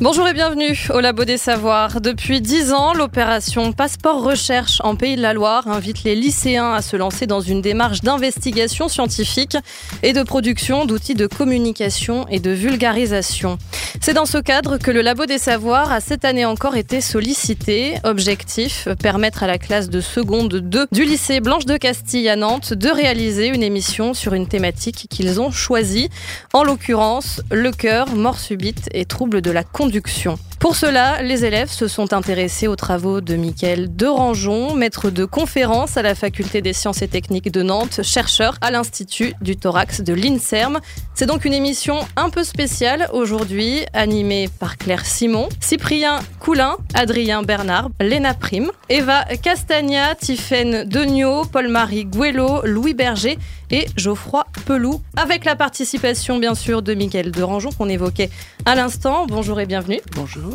Bonjour et bienvenue au Labo des Savoirs. Depuis dix ans, l'opération Passeport Recherche en Pays de la Loire invite les lycéens à se lancer dans une démarche d'investigation scientifique et de production d'outils de communication et de vulgarisation. C'est dans ce cadre que le Labo des Savoirs a cette année encore été sollicité. Objectif, permettre à la classe de seconde 2 du lycée Blanche de Castille à Nantes de réaliser une émission sur une thématique qu'ils ont choisie, en l'occurrence le cœur, mort subite et troubles de la conduction. Pour cela, les élèves se sont intéressés aux travaux de Mickaël Derangeon, maître de conférence à la Faculté des sciences et techniques de Nantes, chercheur à l'Institut du thorax de l'INSERM. C'est donc une émission un peu spéciale aujourd'hui, animée par Claire Simon, Cyprien Coulin, Adrien Bernard, Léna Prime, Eva Castagna, Tiffaine Degnaud, Paul-Marie Guello, Louis Berger et Geoffroy Pelou, avec la participation bien sûr de Mickaël Derangeon qu'on évoquait à l'instant. Bonjour et bienvenue. Bonjour.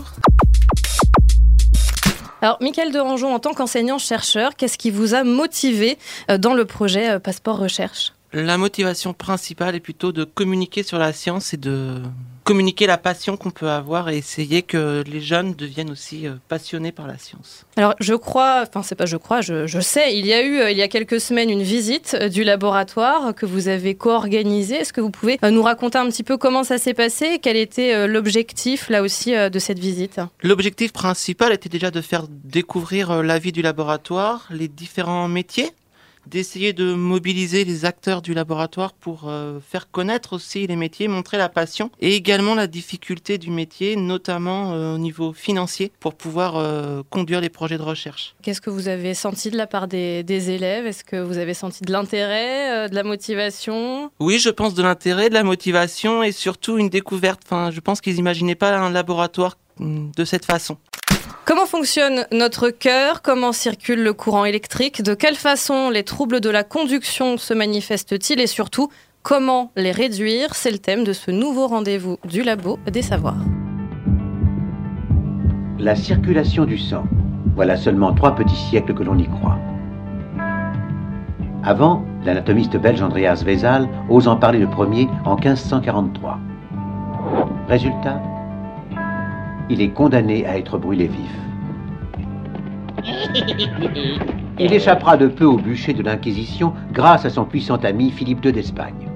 Alors, Michael Derangeon, en tant qu'enseignant-chercheur, qu'est-ce qui vous a motivé euh, dans le projet euh, Passeport Recherche? La motivation principale est plutôt de communiquer sur la science et de communiquer la passion qu'on peut avoir et essayer que les jeunes deviennent aussi euh, passionnés par la science. Alors je crois, enfin c'est pas je crois, je, sais, il y a eu euh, il y a quelques semaines une visite euh, du laboratoire que vous avez co-organisé. Est-ce que vous pouvez nous raconter un petit peu comment ça s'est passé et quel était l'objectif là aussi de cette visite? L'objectif principal était déjà de faire découvrir la vie du laboratoire, les différents métiers d'essayer de mobiliser les acteurs du laboratoire pour euh, faire connaître aussi les métiers, montrer la passion et également la difficulté du métier, notamment euh, au niveau financier, pour pouvoir euh, conduire les projets de recherche. Qu'est-ce que vous avez senti de la part des, des élèves? Est-ce que vous avez senti de l'intérêt, de la motivation? Oui, je pense de l'intérêt, de la motivation et surtout une découverte. Enfin, je pense qu'ils n'imaginaient pas un laboratoire de cette façon. Comment fonctionne notre cœur? Comment circule le courant électrique? De quelle façon les troubles de la conduction se manifestent-ils? Et surtout, comment les réduire? C'est le thème de ce nouveau rendez-vous du Labo des Savoirs. La circulation du sang. Voilà seulement trois petits siècles que l'on y croit. Avant, l'anatomiste belge Andreas Wesal ose en parler le premier en 1543. Résultat, il est condamné à être brûlé vif. Il échappera de peu au bûcher de l'Inquisition grâce à son puissant ami Philippe II d'Espagne.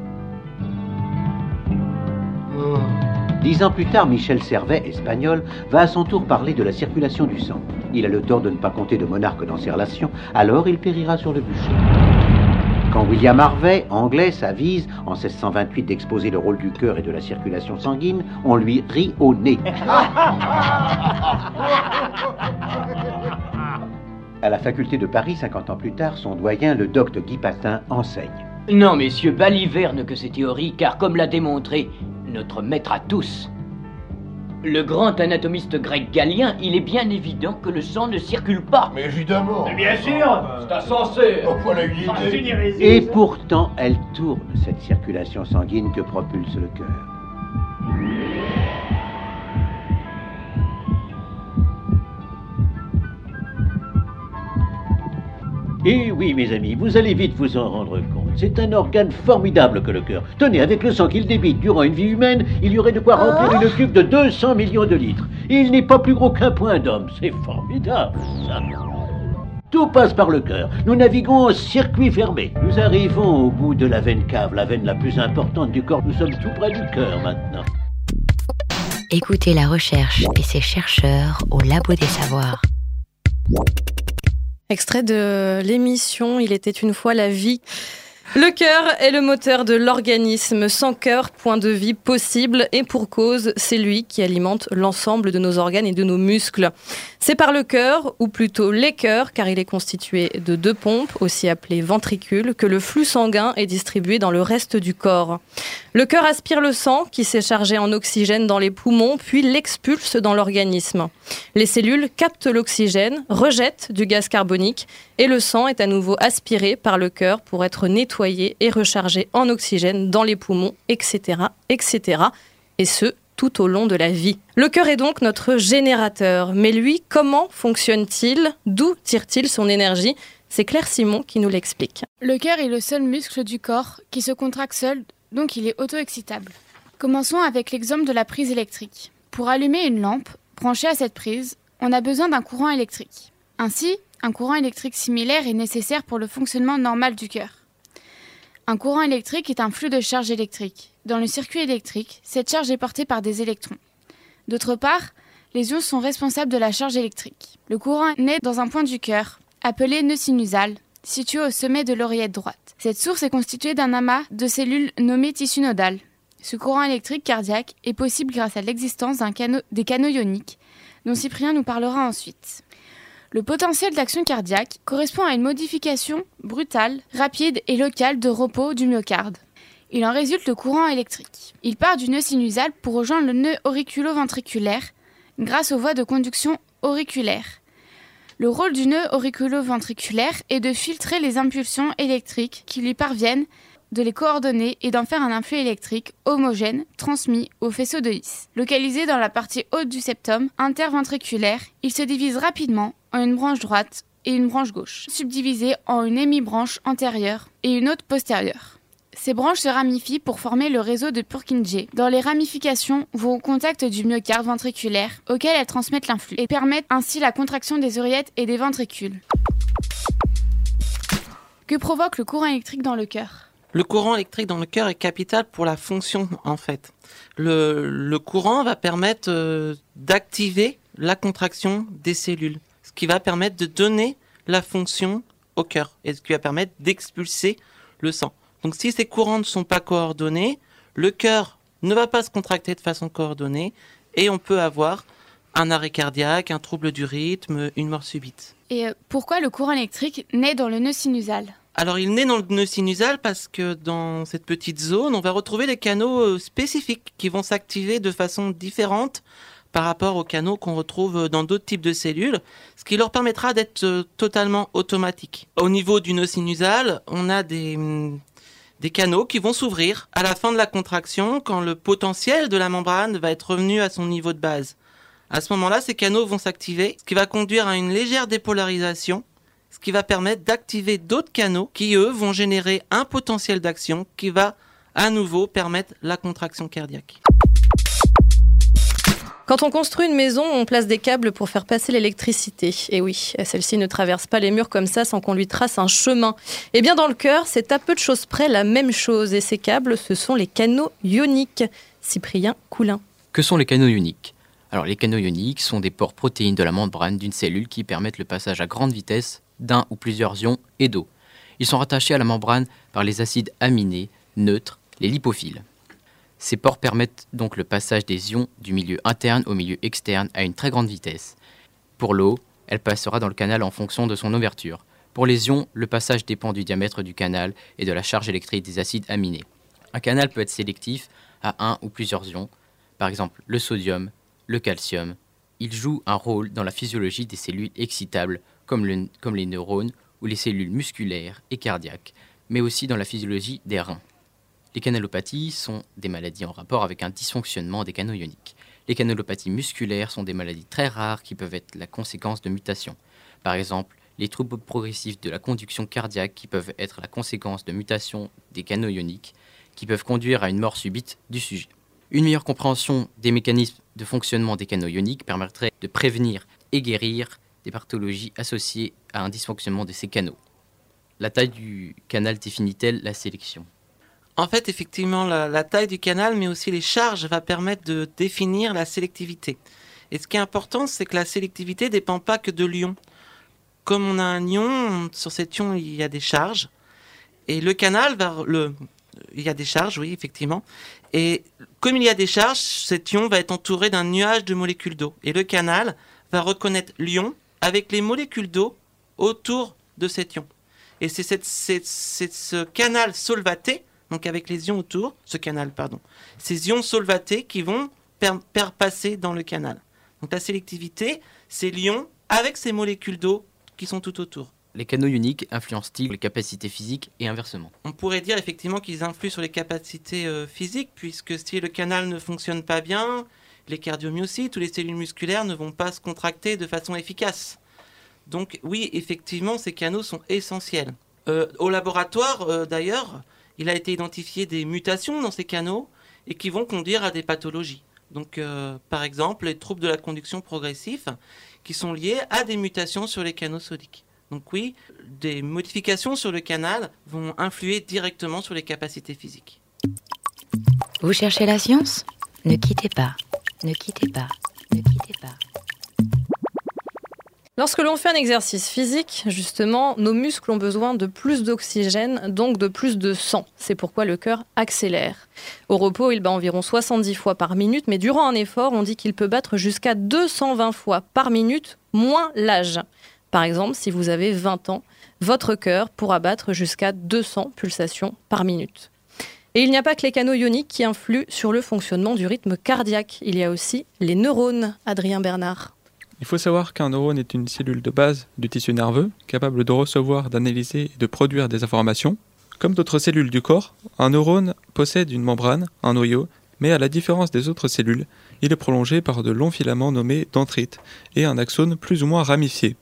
Dix ans plus tard, Michel Servet, espagnol, va à son tour parler de la circulation du sang. Il a le tort de ne pas compter de monarque dans ses relations, alors il périra sur le bûcher. Quand William Harvey, anglais, s'avise en 1628 d'exposer le rôle du cœur et de la circulation sanguine, on lui rit au nez. À la faculté de Paris, 50 ans plus tard, son doyen, le docteur Guy Patin, enseigne. Non, messieurs, baliverne que ces théories, car comme l'a démontré notre maître à tous, le grand anatomiste grec Galien, il est bien évident que le sang ne circule pas. Mais évidemment. Mais bien sûr, c'est insensé. Oh, voilà une idée. Et pourtant, elle tourne cette circulation sanguine que propulse le cœur. Et eh oui, mes amis, vous allez vite vous en rendre compte. C'est un organe formidable que le cœur. Tenez, avec le sang qu'il débite durant une vie humaine, il y aurait de quoi remplir une cuve de 200 millions de litres. il n'est pas plus gros qu'un point d'homme. C'est formidable, ça. Tout passe par le cœur. Nous naviguons en circuit fermé. Nous arrivons au bout de la veine cave, la veine la plus importante du corps. Nous sommes tout près du cœur maintenant. Écoutez la recherche et ses chercheurs au Labo des Savoirs. Extrait de l'émission Il était une fois la vie le cœur est le moteur de l'organisme. Sans cœur, point de vie possible. Et pour cause, c'est lui qui alimente l'ensemble de nos organes et de nos muscles. C'est par le cœur, ou plutôt les cœurs, car il est constitué de deux pompes, aussi appelées ventricules, que le flux sanguin est distribué dans le reste du corps. Le cœur aspire le sang, qui s'est chargé en oxygène dans les poumons, puis l'expulse dans l'organisme. Les cellules captent l'oxygène, rejettent du gaz carbonique, et le sang est à nouveau aspiré par le cœur pour être nettoyé et rechargé en oxygène dans les poumons, etc., etc. Et ce, tout au long de la vie. Le cœur est donc notre générateur. Mais lui, comment fonctionne-t-il? D'où tire-t-il son énergie? C'est Claire Simon qui nous l'explique. Le cœur est le seul muscle du corps qui se contracte seul, donc il est auto-excitable. Commençons avec l'exemple de la prise électrique. Pour allumer une lampe branchée à cette prise, on a besoin d'un courant électrique. Ainsi, un courant électrique similaire est nécessaire pour le fonctionnement normal du cœur. Un courant électrique est un flux de charge électrique. Dans le circuit électrique, cette charge est portée par des électrons. D'autre part, les ions sont responsables de la charge électrique. Le courant naît dans un point du cœur, appelé nœud sinusal, situé au sommet de l'oreillette droite. Cette source est constituée d'un amas de cellules nommées tissu nodal. Ce courant électrique cardiaque est possible grâce à l'existence des canaux ioniques, dont Cyprien nous parlera ensuite. Le potentiel d'action cardiaque correspond à une modification brutale, rapide et locale de repos du myocarde. Il en résulte le courant électrique. Il part du nœud sinusal pour rejoindre le nœud auriculo-ventriculaire grâce aux voies de conduction auriculaires. Le rôle du nœud auriculo-ventriculaire est de filtrer les impulsions électriques qui lui parviennent, de les coordonner et d'en faire un influx électrique homogène transmis au faisceau de His. Localisé dans la partie haute du septum interventriculaire, il se divise rapidement une branche droite et une branche gauche, subdivisée en une hémibranche antérieure et une autre postérieure. Ces branches se ramifient pour former le réseau de Purkinje. Dans les ramifications vont au contact du myocarde ventriculaire, auquel elles transmettent l'influx, et permettent ainsi la contraction des oreillettes et des ventricules. Que provoque le courant électrique dans le cœur? Le courant électrique dans le cœur est capital pour la fonction, en fait. Le, courant va permettre euh, d'activer la contraction des cellules ce qui va permettre de donner la fonction au cœur et ce qui va permettre d'expulser le sang. Donc si ces courants ne sont pas coordonnés, le cœur ne va pas se contracter de façon coordonnée et on peut avoir un arrêt cardiaque, un trouble du rythme, une mort subite. Et euh, pourquoi le courant électrique naît dans le nœud sinusal? Alors il naît dans le nœud sinusal parce que dans cette petite zone, on va retrouver des canaux euh, spécifiques qui vont s'activer de façon différente par rapport aux canaux qu'on retrouve dans d'autres types de cellules, ce qui leur permettra d'être euh, totalement automatiques. Au niveau du nœud sinusal, on a des, mm, des canaux qui vont s'ouvrir à la fin de la contraction quand le potentiel de la membrane va être revenu à son niveau de base. À ce moment-là, ces canaux vont s'activer, ce qui va conduire à une légère dépolarisation, ce qui va permettre d'activer d'autres canaux qui, eux, vont générer un potentiel d'action qui va à nouveau permettre la contraction cardiaque. Quand on construit une maison, on place des câbles pour faire passer l'électricité. Et oui, celle-ci ne traverse pas les murs comme ça sans qu'on lui trace un chemin. Et eh bien dans le cœur, c'est à peu de choses près la même chose. Et ces câbles, ce sont les canaux ioniques. Cyprien Coulin. Que sont les canaux ioniques? Alors les canaux ioniques sont des pores protéines de la membrane d'une cellule qui permettent le passage à grande vitesse d'un ou plusieurs ions et d'eau. Ils sont rattachés à la membrane par les acides aminés neutres, les lipophiles. Ces pores permettent donc le passage des ions du milieu interne au milieu externe à une très grande vitesse. Pour l'eau, elle passera dans le canal en fonction de son ouverture. Pour les ions, le passage dépend du diamètre du canal et de la charge électrique des acides aminés. Un canal peut être sélectif à un ou plusieurs ions, par exemple le sodium, le calcium. Il joue un rôle dans la physiologie des cellules excitables, comme, comme les neurones ou les cellules musculaires et cardiaques, mais aussi dans la physiologie des reins. Les canalopathies sont des maladies en rapport avec un dysfonctionnement des canaux ioniques. Les canalopathies musculaires sont des maladies très rares qui peuvent être la conséquence de mutations. Par exemple, les troubles progressifs de la conduction cardiaque qui peuvent être la conséquence de mutations des canaux ioniques qui peuvent conduire à une mort subite du sujet. Une meilleure compréhension des mécanismes de fonctionnement des canaux ioniques permettrait de prévenir et guérir des pathologies associées à un dysfonctionnement de ces canaux. La taille du canal définit-elle la sélection? En fait, effectivement, la, taille du canal, mais aussi les charges, va permettre de définir la sélectivité. Et ce qui est important, c'est que la sélectivité ne dépend pas que de l'ion. Comme on a un ion, sur cet ion, il y a des charges. Et le canal va... Il y a des charges, oui, effectivement. Et comme il y a des charges, cet ion va être entouré d'un nuage de molécules d'eau. Et le canal va reconnaître l'ion avec les molécules d'eau autour de cet ion. Et c'est ce canal solvaté donc avec les ions autour, ce canal, pardon, ces ions solvatés qui vont per passer dans le canal. Donc la sélectivité, c'est l'ion avec ces molécules d'eau qui sont tout autour. les canaux ioniques influencent-ils les capacités physiques et inversement? On pourrait dire effectivement qu'ils influent sur les capacités euh, physiques, puisque si le canal ne fonctionne pas bien, les cardiomyocytes ou les cellules musculaires ne vont pas se contracter de façon efficace. Donc oui, effectivement, ces canaux sont essentiels. Euh, au laboratoire, euh, d'ailleurs, il a été identifié des mutations dans ces canaux et qui vont conduire à des pathologies. Donc, par exemple, les troubles de la conduction progressifs qui sont liés à des mutations sur les canaux sodiques. Donc oui, des modifications sur le canal vont influer directement sur les capacités physiques. Vous cherchez la science? Ne quittez pas, ne quittez pas, ne quittez pas. Lorsque l'on fait un exercice physique, justement, nos muscles ont besoin de plus d'oxygène, donc de plus de sang. C'est pourquoi le cœur accélère. Au repos, il bat environ 70 fois par minute, mais durant un effort, on dit qu'il peut battre jusqu'à 220 fois par minute, moins l'âge. Par exemple, si vous avez 20 ans, votre cœur pourra battre jusqu'à 200 pulsations par minute. Et il n'y a pas que les canaux ioniques qui influent sur le fonctionnement du rythme cardiaque. Il y a aussi les neurones, Adrien Bernard. Il faut savoir qu'un neurone est une cellule de base du tissu nerveux, capable de recevoir, d'analyser et de produire des informations. Comme d'autres cellules du corps, un neurone possède une membrane, un noyau, mais à la différence des autres cellules, il est prolongé par de longs filaments nommés dendrites et un axone plus ou moins ramifié.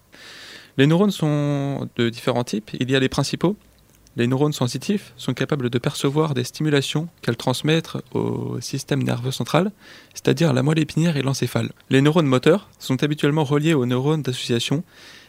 Les neurones sont de différents types. Il y a les principaux. Les neurones sensitifs sont capables de percevoir des stimulations qu'elles transmettent au système nerveux central, c'est-à-dire la moelle épinière et l'encéphale. Les neurones moteurs sont habituellement reliés aux neurones d'association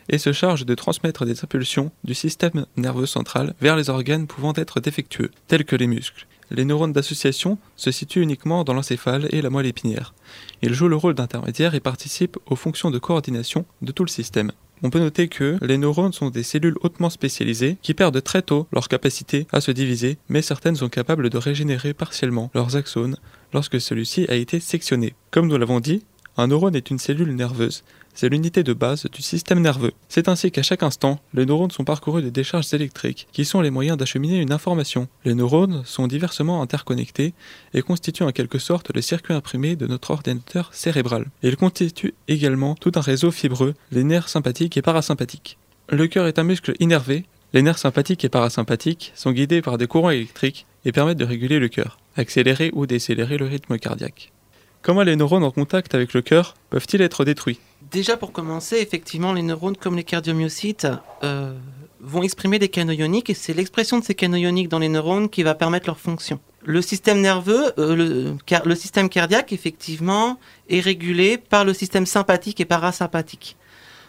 et se chargent de transmettre des impulsions du système nerveux central vers les organes pouvant être défectueux, tels que les muscles. Les neurones d'association se situent uniquement dans l'encéphale et la moelle épinière. Ils jouent le rôle d'intermédiaire et participent aux fonctions de coordination de tout le système. On peut noter que les neurones sont des cellules hautement spécialisées qui perdent très tôt leur capacité à se diviser, mais certaines sont capables de régénérer partiellement leurs axones lorsque celui-ci a été sectionné. Comme nous l'avons dit, un neurone est une cellule nerveuse c'est l'unité de base du système nerveux. C'est ainsi qu'à chaque instant, les neurones sont parcourus de décharges électriques, qui sont les moyens d'acheminer une information. Les neurones sont diversement interconnectés et constituent en quelque sorte le circuit imprimé de notre ordinateur cérébral. Ils constituent également tout un réseau fibreux, les nerfs sympathiques et parasympathiques. Le cœur est un muscle innervé. Les nerfs sympathiques et parasympathiques sont guidés par des courants électriques et permettent de réguler le cœur, accélérer ou décélérer le rythme cardiaque. Comment les neurones en contact avec le cœur peuvent-ils être détruits? Déjà pour commencer, effectivement, les neurones comme les cardiomyocytes euh, vont exprimer des canaux ioniques et c'est l'expression de ces canaux ioniques dans les neurones qui va permettre leur fonction. Le système nerveux, euh, le, le, système cardiaque, effectivement, est régulé par le système sympathique et parasympathique.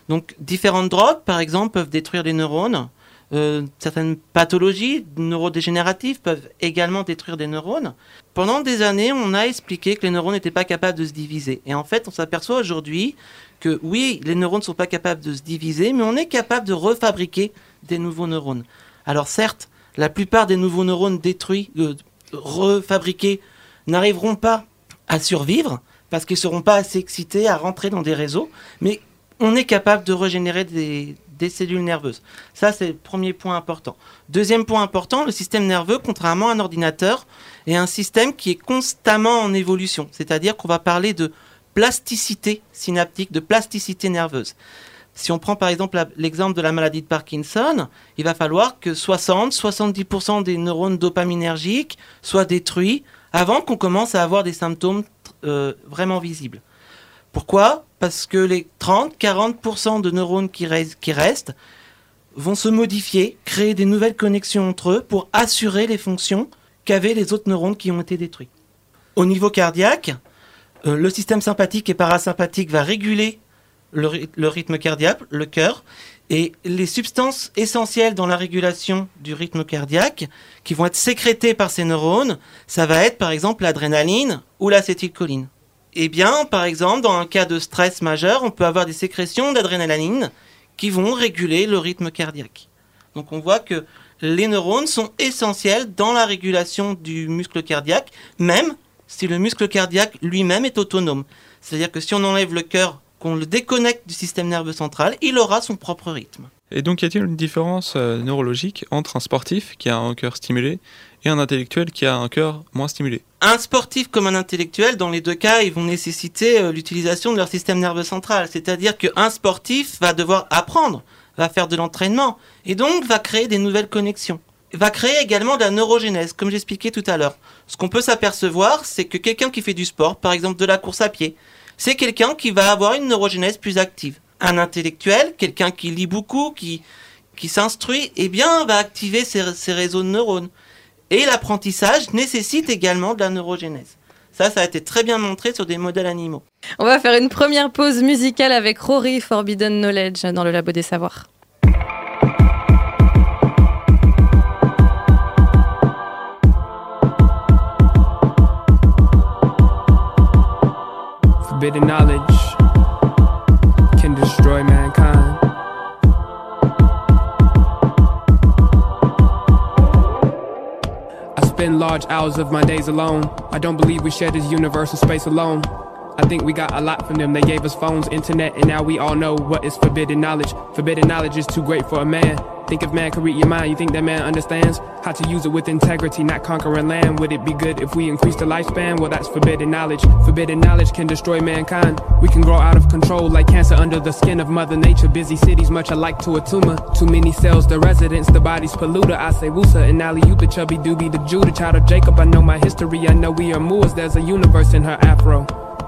Donc différentes drogues, par exemple, peuvent détruire les neurones. Euh, certaines pathologies neurodégénératives peuvent également détruire des neurones. Pendant des années, on a expliqué que les neurones n'étaient pas capables de se diviser. Et en fait, on s'aperçoit aujourd'hui que oui, les neurones ne sont pas capables de se diviser, mais on est capable de refabriquer des nouveaux neurones. Alors certes, la plupart des nouveaux neurones détruits, euh, refabriqués, n'arriveront pas à survivre parce qu'ils ne seront pas assez excités à rentrer dans des réseaux, mais on est capable de régénérer des, cellules nerveuses. Ça, c'est le premier point important. Deuxième point important, le système nerveux, contrairement à un ordinateur, est un système qui est constamment en évolution. C'est-à-dire qu'on va parler de plasticité synaptique, de plasticité nerveuse. Si on prend par exemple l'exemple de la maladie de Parkinson, il va falloir que 60-70% des neurones dopaminergiques soient détruits avant qu'on commence à avoir des symptômes euh, vraiment visibles. Pourquoi? Parce que les 30-40% de neurones qui, restent vont se modifier, créer des nouvelles connexions entre eux pour assurer les fonctions qu'avaient les autres neurones qui ont été détruits. Au niveau cardiaque, euh, le système sympathique et parasympathique va réguler le, le rythme cardiaque, le cœur, et les substances essentielles dans la régulation du rythme cardiaque, qui vont être sécrétées par ces neurones, ça va être par exemple l'adrénaline ou l'acétylcholine. Eh bien, par exemple, dans un cas de stress majeur, on peut avoir des sécrétions d'adrénaline qui vont réguler le rythme cardiaque. Donc on voit que les neurones sont essentiels dans la régulation du muscle cardiaque, même si le muscle cardiaque lui-même est autonome. C'est-à-dire que si on enlève le cœur, qu'on le déconnecte du système nerveux central, il aura son propre rythme. Et donc y a-t-il une différence euh, neurologique entre un sportif qui a un cœur stimulé et un intellectuel qui a un cœur moins stimulé Un sportif comme un intellectuel, dans les deux cas, ils vont nécessiter euh, l'utilisation de leur système nerveux central. C'est-à-dire qu'un sportif va devoir apprendre va faire de l'entraînement et donc va créer des nouvelles connexions. Va créer également de la neurogénèse, comme j'expliquais tout à l'heure. Ce qu'on peut s'apercevoir, c'est que quelqu'un qui fait du sport, par exemple de la course à pied, c'est quelqu'un qui va avoir une neurogénèse plus active. Un intellectuel, quelqu'un qui lit beaucoup, qui, qui s'instruit, eh bien, va activer ses, réseaux de neurones. Et l'apprentissage nécessite également de la neurogénèse. Ça, ça a été très bien montré sur des modèles animaux. On va faire une première pause musicale avec Rory Forbidden Knowledge dans le Labo des Savoirs. Forbidden knowledge can destroy mankind. Spend large hours of my days alone. I don't believe we share this universal space alone. I think we got a lot from them. They gave us phones, internet, and now we all know what is forbidden knowledge. Forbidden knowledge is too great for a man. Think if man could read your mind, you think that man understands how to use it with integrity, not conquering land? Would it be good if we increase the lifespan? Well, that's forbidden knowledge. Forbidden knowledge can destroy mankind. We can grow out of control like cancer under the skin of Mother Nature. Busy cities, much alike to a tumor. Too many cells, the residents, the body's polluter. I say Wusa and Ali, you the chubby doobie, the Jew, the child of Jacob. I know my history, I know we are Moors. There's a universe in her afro.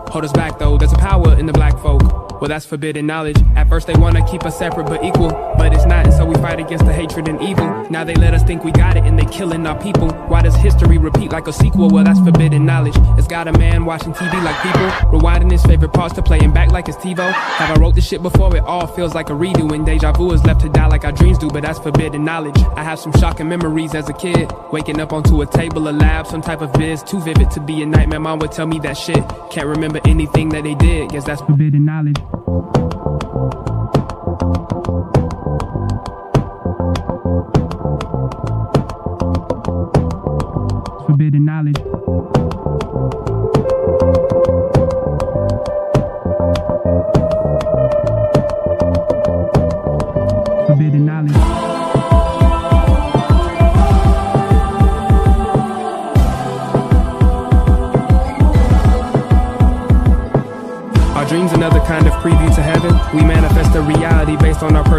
Hold us back though, there's a power in the black folk. Well, that's forbidden knowledge. At first, they wanna keep us separate but equal, but it's not, and so we fight against the hatred and evil. Now they let us think we got it, and they killing our people. Why does history repeat like a sequel? Well, that's forbidden knowledge. It's got a man watching TV like people, rewinding his favorite parts to playing back like it's TiVo. Have I wrote this shit before? It all feels like a redo, and deja vu is left to die like our dreams do, but that's forbidden knowledge. I have some shocking memories as a kid, waking up onto a table, a lab, some type of biz, too vivid to be a nightmare. Mom would tell me that shit. Can't remember anything that they did. Guess that's forbidden knowledge.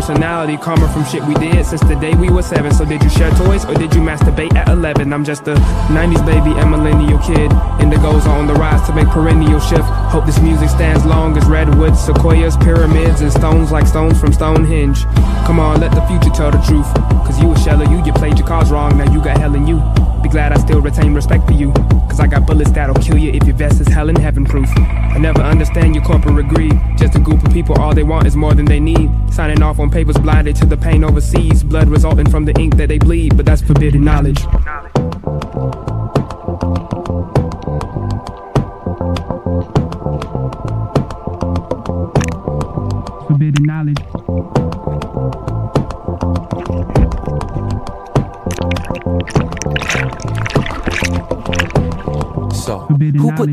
Personality, karma from shit we did since the day we were seven. So did you share toys or did you masturbate at 11? I'm just a 90s baby and millennial kid. Indigos on the rise to make perennial shift. Hope this music stands long as redwoods, sequoias, pyramids, and stones like stones from Stonehenge. Come on, let the future tell the truth. Cause you a shell of you, you played your cards wrong, now you got hell in you. Be glad I still retain respect for you. Cause I got bullets that'll kill you if your vest is hell and heaven proof. I never understand your corporate greed. Just a group of people, all they want is more than they need. Signing off on papers blinded to the pain overseas. Blood resulting from the ink that they bleed, but that's forbidden knowledge.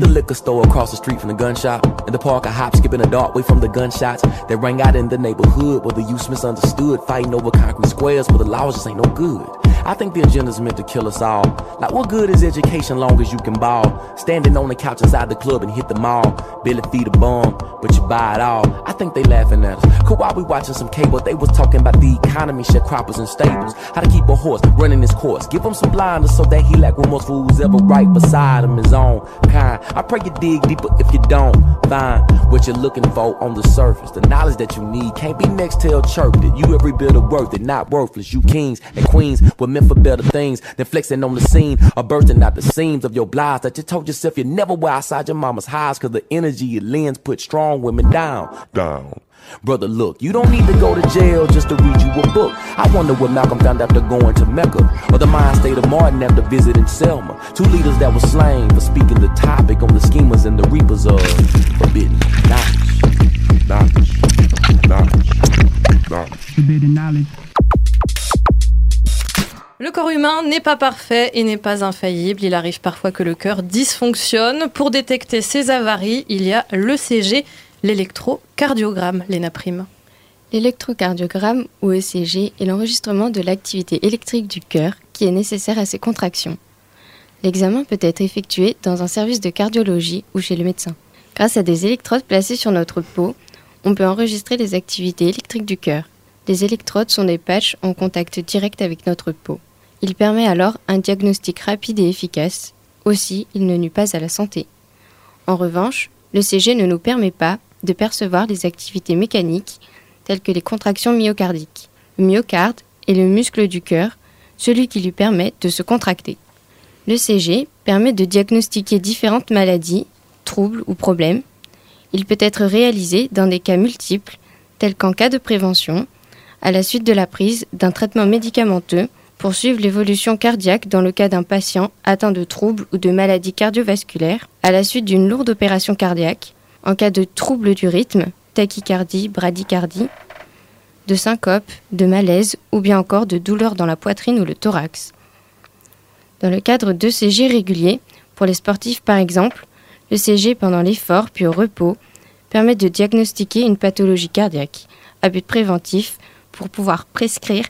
The liquor store across the street from the gun shop? In the park, a hop, skipping a dark way from the gunshots that rang out in the neighborhood where the youth misunderstood, fighting over concrete squares where the laws just ain't no good. I think the agenda's meant to kill us all. Like, what good is education long as you can ball? Standing on the couch inside the club and hit the mall. Billy feed a bum, but you buy it all. I think they laughing at us. Cause while we watching some cable, they was talking about the economy, sharecroppers and stables. How to keep a horse running his course. Give him some blinders so that he lack what most fools ever right beside him his own kind. I pray you dig deeper if you don't find what you're looking for on the surface. The knowledge that you need can't be next to a chirp that you every bit of worth it, not worthless. You kings and queens were meant for better things than flexing on the scene or bursting out the seams of your blinds that you told yourself you never wear outside your mama's house cause the energy it lends put strong women down. Down. Brother, look, you don't need to go to jail just to read you a book. I wonder what Malcolm found after going to Mecca, or the mind state of Martin after visiting Selma. Two leaders that were slain for speaking the topic on the schemers and the reapers of forbidden knowledge. Knowledge. Knowledge. Knowledge. Forbidden knowledge. Le corps humain n'est pas parfait et n'est pas infaillible. Il arrive parfois que le cœur dysfonctionne. Pour détecter ces avaries, il y a l'ECG, l'électrocardiogramme, Léna Prime. L'électrocardiogramme, ou ECG, est l'enregistrement de l'activité électrique du cœur qui est nécessaire à ses contractions. L'examen peut être effectué dans un service de cardiologie ou chez le médecin. Grâce à des électrodes placées sur notre peau, on peut enregistrer les activités électriques du cœur. Les électrodes sont des patchs en contact direct avec notre peau. Il permet alors un diagnostic rapide et efficace. Aussi, il ne nuit pas à la santé. En revanche, le CG ne nous permet pas de percevoir les activités mécaniques telles que les contractions myocardiques. Le myocarde est le muscle du cœur, celui qui lui permet de se contracter. Le CG permet de diagnostiquer différentes maladies, troubles ou problèmes. Il peut être réalisé dans des cas multiples, tels qu'en cas de prévention, à la suite de la prise d'un traitement médicamenteux pour suivre l'évolution cardiaque dans le cas d'un patient atteint de troubles ou de maladies cardiovasculaires, à la suite d'une lourde opération cardiaque, en cas de troubles du rythme, tachycardie, bradycardie, de syncope, de malaise ou bien encore de douleurs dans la poitrine ou le thorax. Dans le cadre de CG réguliers, pour les sportifs par exemple, le CG pendant l'effort puis au repos permet de diagnostiquer une pathologie cardiaque à but préventif pour pouvoir prescrire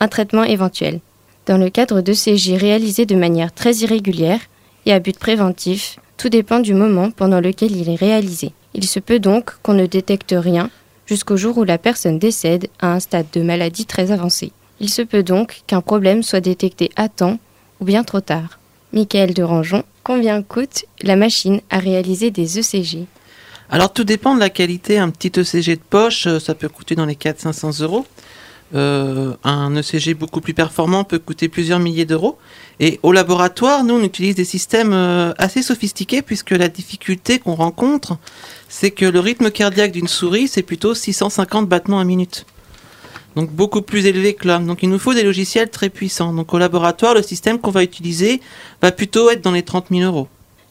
un traitement éventuel. Dans le cadre de CG réalisés de manière très irrégulière et à but préventif, tout dépend du moment pendant lequel il est réalisé. Il se peut donc qu'on ne détecte rien jusqu'au jour où la personne décède à un stade de maladie très avancé. Il se peut donc qu'un problème soit détecté à temps ou bien trop tard. Michael de Rangeon, combien coûte la machine à réaliser des ECG Alors tout dépend de la qualité. Un petit ECG de poche, euh, ça peut coûter dans les 400-500 euros. Euh, un ECG beaucoup plus performant peut coûter plusieurs milliers d'euros. Et au laboratoire, nous, on utilise des systèmes euh, assez sophistiqués puisque la difficulté qu'on rencontre, c'est que le rythme cardiaque d'une souris, c'est plutôt 650 battements à minute. Donc beaucoup plus élevé que l'homme. Donc il nous faut des logiciels très puissants. Donc au laboratoire, le système qu'on va utiliser va plutôt être dans les 30 000 euros.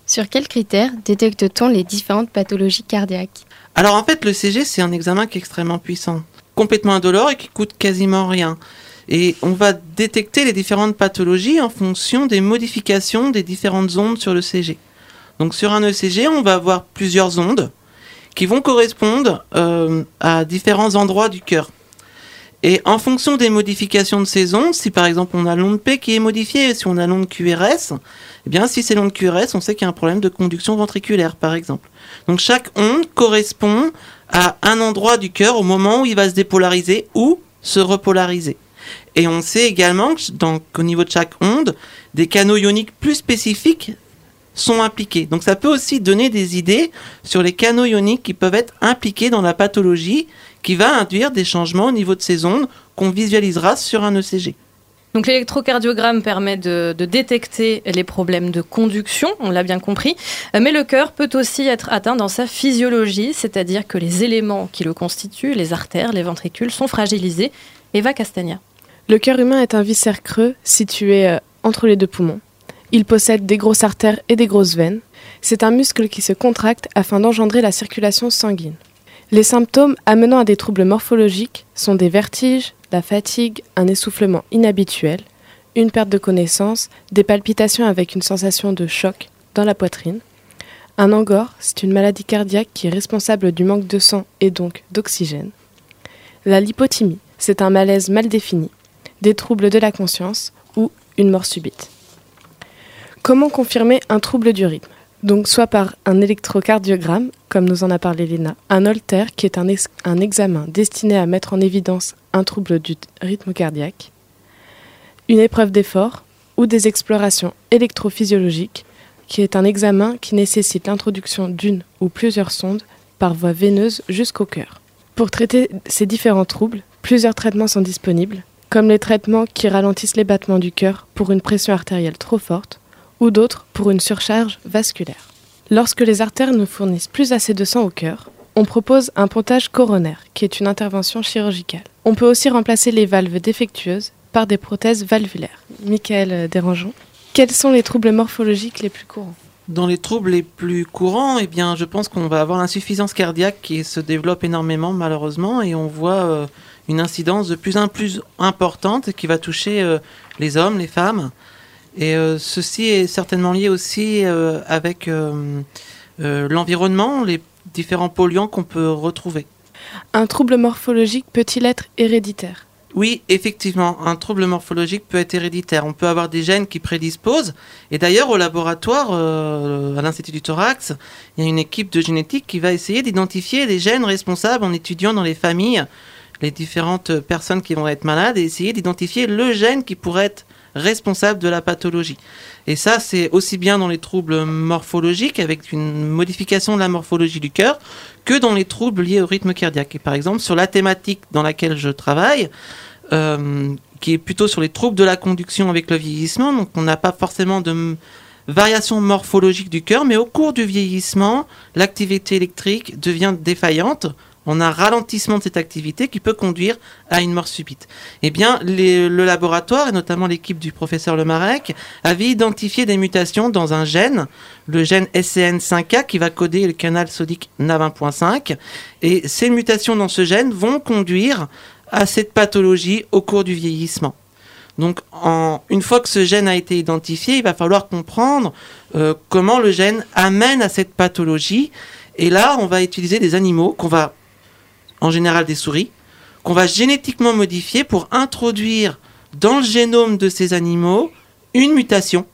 Sur quels critères détecte-t-on les différentes pathologies cardiaques? Alors en fait, le CG, c'est un examen qui est extrêmement puissant complètement indolore et qui coûte quasiment rien. Et on va détecter les différentes pathologies en fonction des modifications des différentes ondes sur le CG. Donc sur un ECG, on va avoir plusieurs ondes qui vont correspondre euh, à différents endroits du cœur. Et en fonction des modifications de ces ondes, si par exemple on a l'onde P qui est modifiée, si on a l'onde QRS, eh bien si c'est l'onde QRS, on sait qu'il y a un problème de conduction ventriculaire par exemple. Donc chaque onde correspond à un endroit du cœur au moment où il va se dépolariser ou se repolariser. Et on sait également qu'au niveau de chaque onde, des canaux ioniques plus spécifiques sont impliqués. Donc ça peut aussi donner des idées sur les canaux ioniques qui peuvent être impliqués dans la pathologie qui va induire des changements au niveau de ces ondes qu'on visualisera sur un ECG. L'électrocardiogramme permet de, détecter les problèmes de conduction, on l'a bien compris, mais le cœur peut aussi être atteint dans sa physiologie, c'est-à-dire que les éléments qui le constituent, les artères, les ventricules, sont fragilisés. Eva Castagna. Le cœur humain est un viscère creux situé euh, entre les deux poumons. Il possède des grosses artères et des grosses veines. C'est un muscle qui se contracte afin d'engendrer la circulation sanguine. Les symptômes amenant à des troubles morphologiques sont des vertiges, la fatigue, un essoufflement inhabituel, une perte de connaissance, des palpitations avec une sensation de choc dans la poitrine. Un angor, c'est une maladie cardiaque qui est responsable du manque de sang et donc d'oxygène. La lipothymie, c'est un malaise mal défini, des troubles de la conscience ou une mort subite. Comment confirmer un trouble du rythme? Donc soit par un électrocardiogramme, comme nous en a parlé Léna, un holter qui est un, un examen destiné à mettre en évidence un trouble du rythme cardiaque, une épreuve d'effort ou des explorations électrophysiologiques, qui est un examen qui nécessite l'introduction d'une ou plusieurs sondes par voie veineuse jusqu'au cœur. Pour traiter ces différents troubles, plusieurs traitements sont disponibles, comme les traitements qui ralentissent les battements du cœur pour une pression artérielle trop forte, ou d'autres pour une surcharge vasculaire. Lorsque les artères ne fournissent plus assez de sang au cœur, on propose un pontage coronaire, qui est une intervention chirurgicale. On peut aussi remplacer les valves défectueuses par des prothèses valvulaires. Michael Dérangeon, quels sont les troubles morphologiques les plus courants? Dans les troubles les plus courants, eh bien, je pense qu'on va avoir l'insuffisance cardiaque qui se développe énormément malheureusement et on voit euh, une incidence de plus en plus importante qui va toucher euh, les hommes, les femmes. Et euh, ceci est certainement lié aussi avec l'environnement, les différents polluants qu'on peut retrouver. Un trouble morphologique peut-il être héréditaire? Oui, effectivement, un trouble morphologique peut être héréditaire. On peut avoir des gènes qui prédisposent. Et d'ailleurs, au laboratoire, euh, à l'Institut du Thorax, il y a une équipe de génétique qui va essayer d'identifier les gènes responsables en étudiant dans les familles les différentes personnes qui vont être malades et essayer d'identifier le gène qui pourrait être responsable de la pathologie. Et ça, c'est aussi bien dans les troubles morphologiques, avec une modification de la morphologie du cœur, que dans les troubles liés au rythme cardiaque. Et par exemple, sur la thématique dans laquelle je travaille, euh, qui est plutôt sur les troubles de la conduction avec le vieillissement, donc on n'a pas forcément de variation morphologique du cœur, mais au cours du vieillissement, l'activité électrique devient défaillante on a un ralentissement de cette activité qui peut conduire à une mort subite. Eh bien, le laboratoire, et notamment l'équipe du professeur Lemarec, avait identifié des mutations dans un gène, le gène SCN5A, qui va coder le canal sodique NAV1.5. Et ces mutations dans ce gène vont conduire à cette pathologie au cours du vieillissement. Donc, une fois que ce gène a été identifié, il va falloir comprendre euh, comment le gène amène à cette pathologie. Et là, on va utiliser des animaux qu'on va en général des souris, qu'on va génétiquement modifier pour introduire dans le génome de ces animaux une mutation.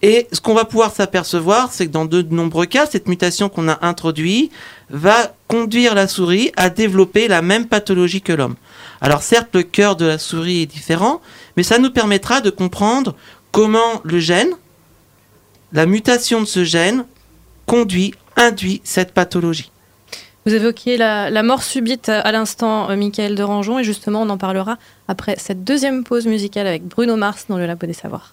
Et ce qu'on va pouvoir s'apercevoir, c'est que dans de nombreux cas, cette mutation qu'on a introduite va conduire la souris à développer la même pathologie que l'homme. Alors certes, le cœur de la souris est différent, mais ça nous permettra de comprendre comment le gène, la mutation de ce gène, conduit, induit cette pathologie. Vous évoquiez la, mort subite à l'instant, euh, Michael de Rangeon, et justement, on en parlera après cette deuxième pause musicale avec Bruno Mars dans le Labo des Savoirs.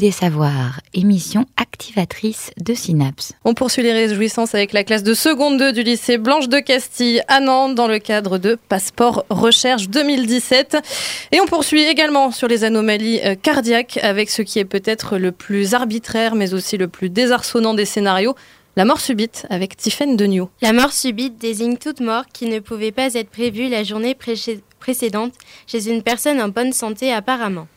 Des Savoirs, émission activatrice de Synapse. On poursuit les réjouissances avec la classe de seconde 2 du lycée Blanche de Castille à Nantes dans le cadre de Passeport Recherche 2017. Et on poursuit également sur les anomalies euh, cardiaques avec ce qui est peut-être le plus arbitraire mais aussi le plus désarçonnant des scénarios, la mort subite avec Tiffaine Degnaud. La mort subite désigne toute mort qui ne pouvait pas être prévue la journée précédente chez une personne en bonne santé apparemment.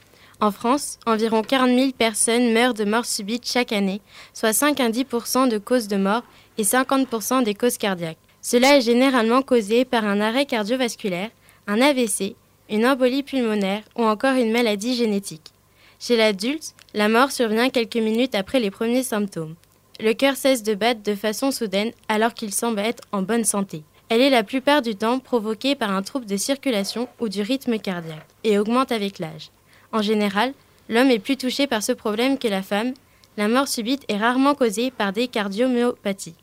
En France, environ 40 000 personnes meurent de mort subite chaque année, soit 5 à 10% de causes de mort et 50% des causes cardiaques. Cela est généralement causé par un arrêt cardiovasculaire, un AVC, une embolie pulmonaire ou encore une maladie génétique. Chez l'adulte, la mort survient quelques minutes après les premiers symptômes. Le cœur cesse de battre de façon soudaine alors qu'il semble être en bonne santé. Elle est la plupart du temps provoquée par un trouble de circulation ou du rythme cardiaque et augmente avec l'âge. En général, l'homme est plus touché par ce problème que la femme. La mort subite est rarement causée par des cardiomyopathies.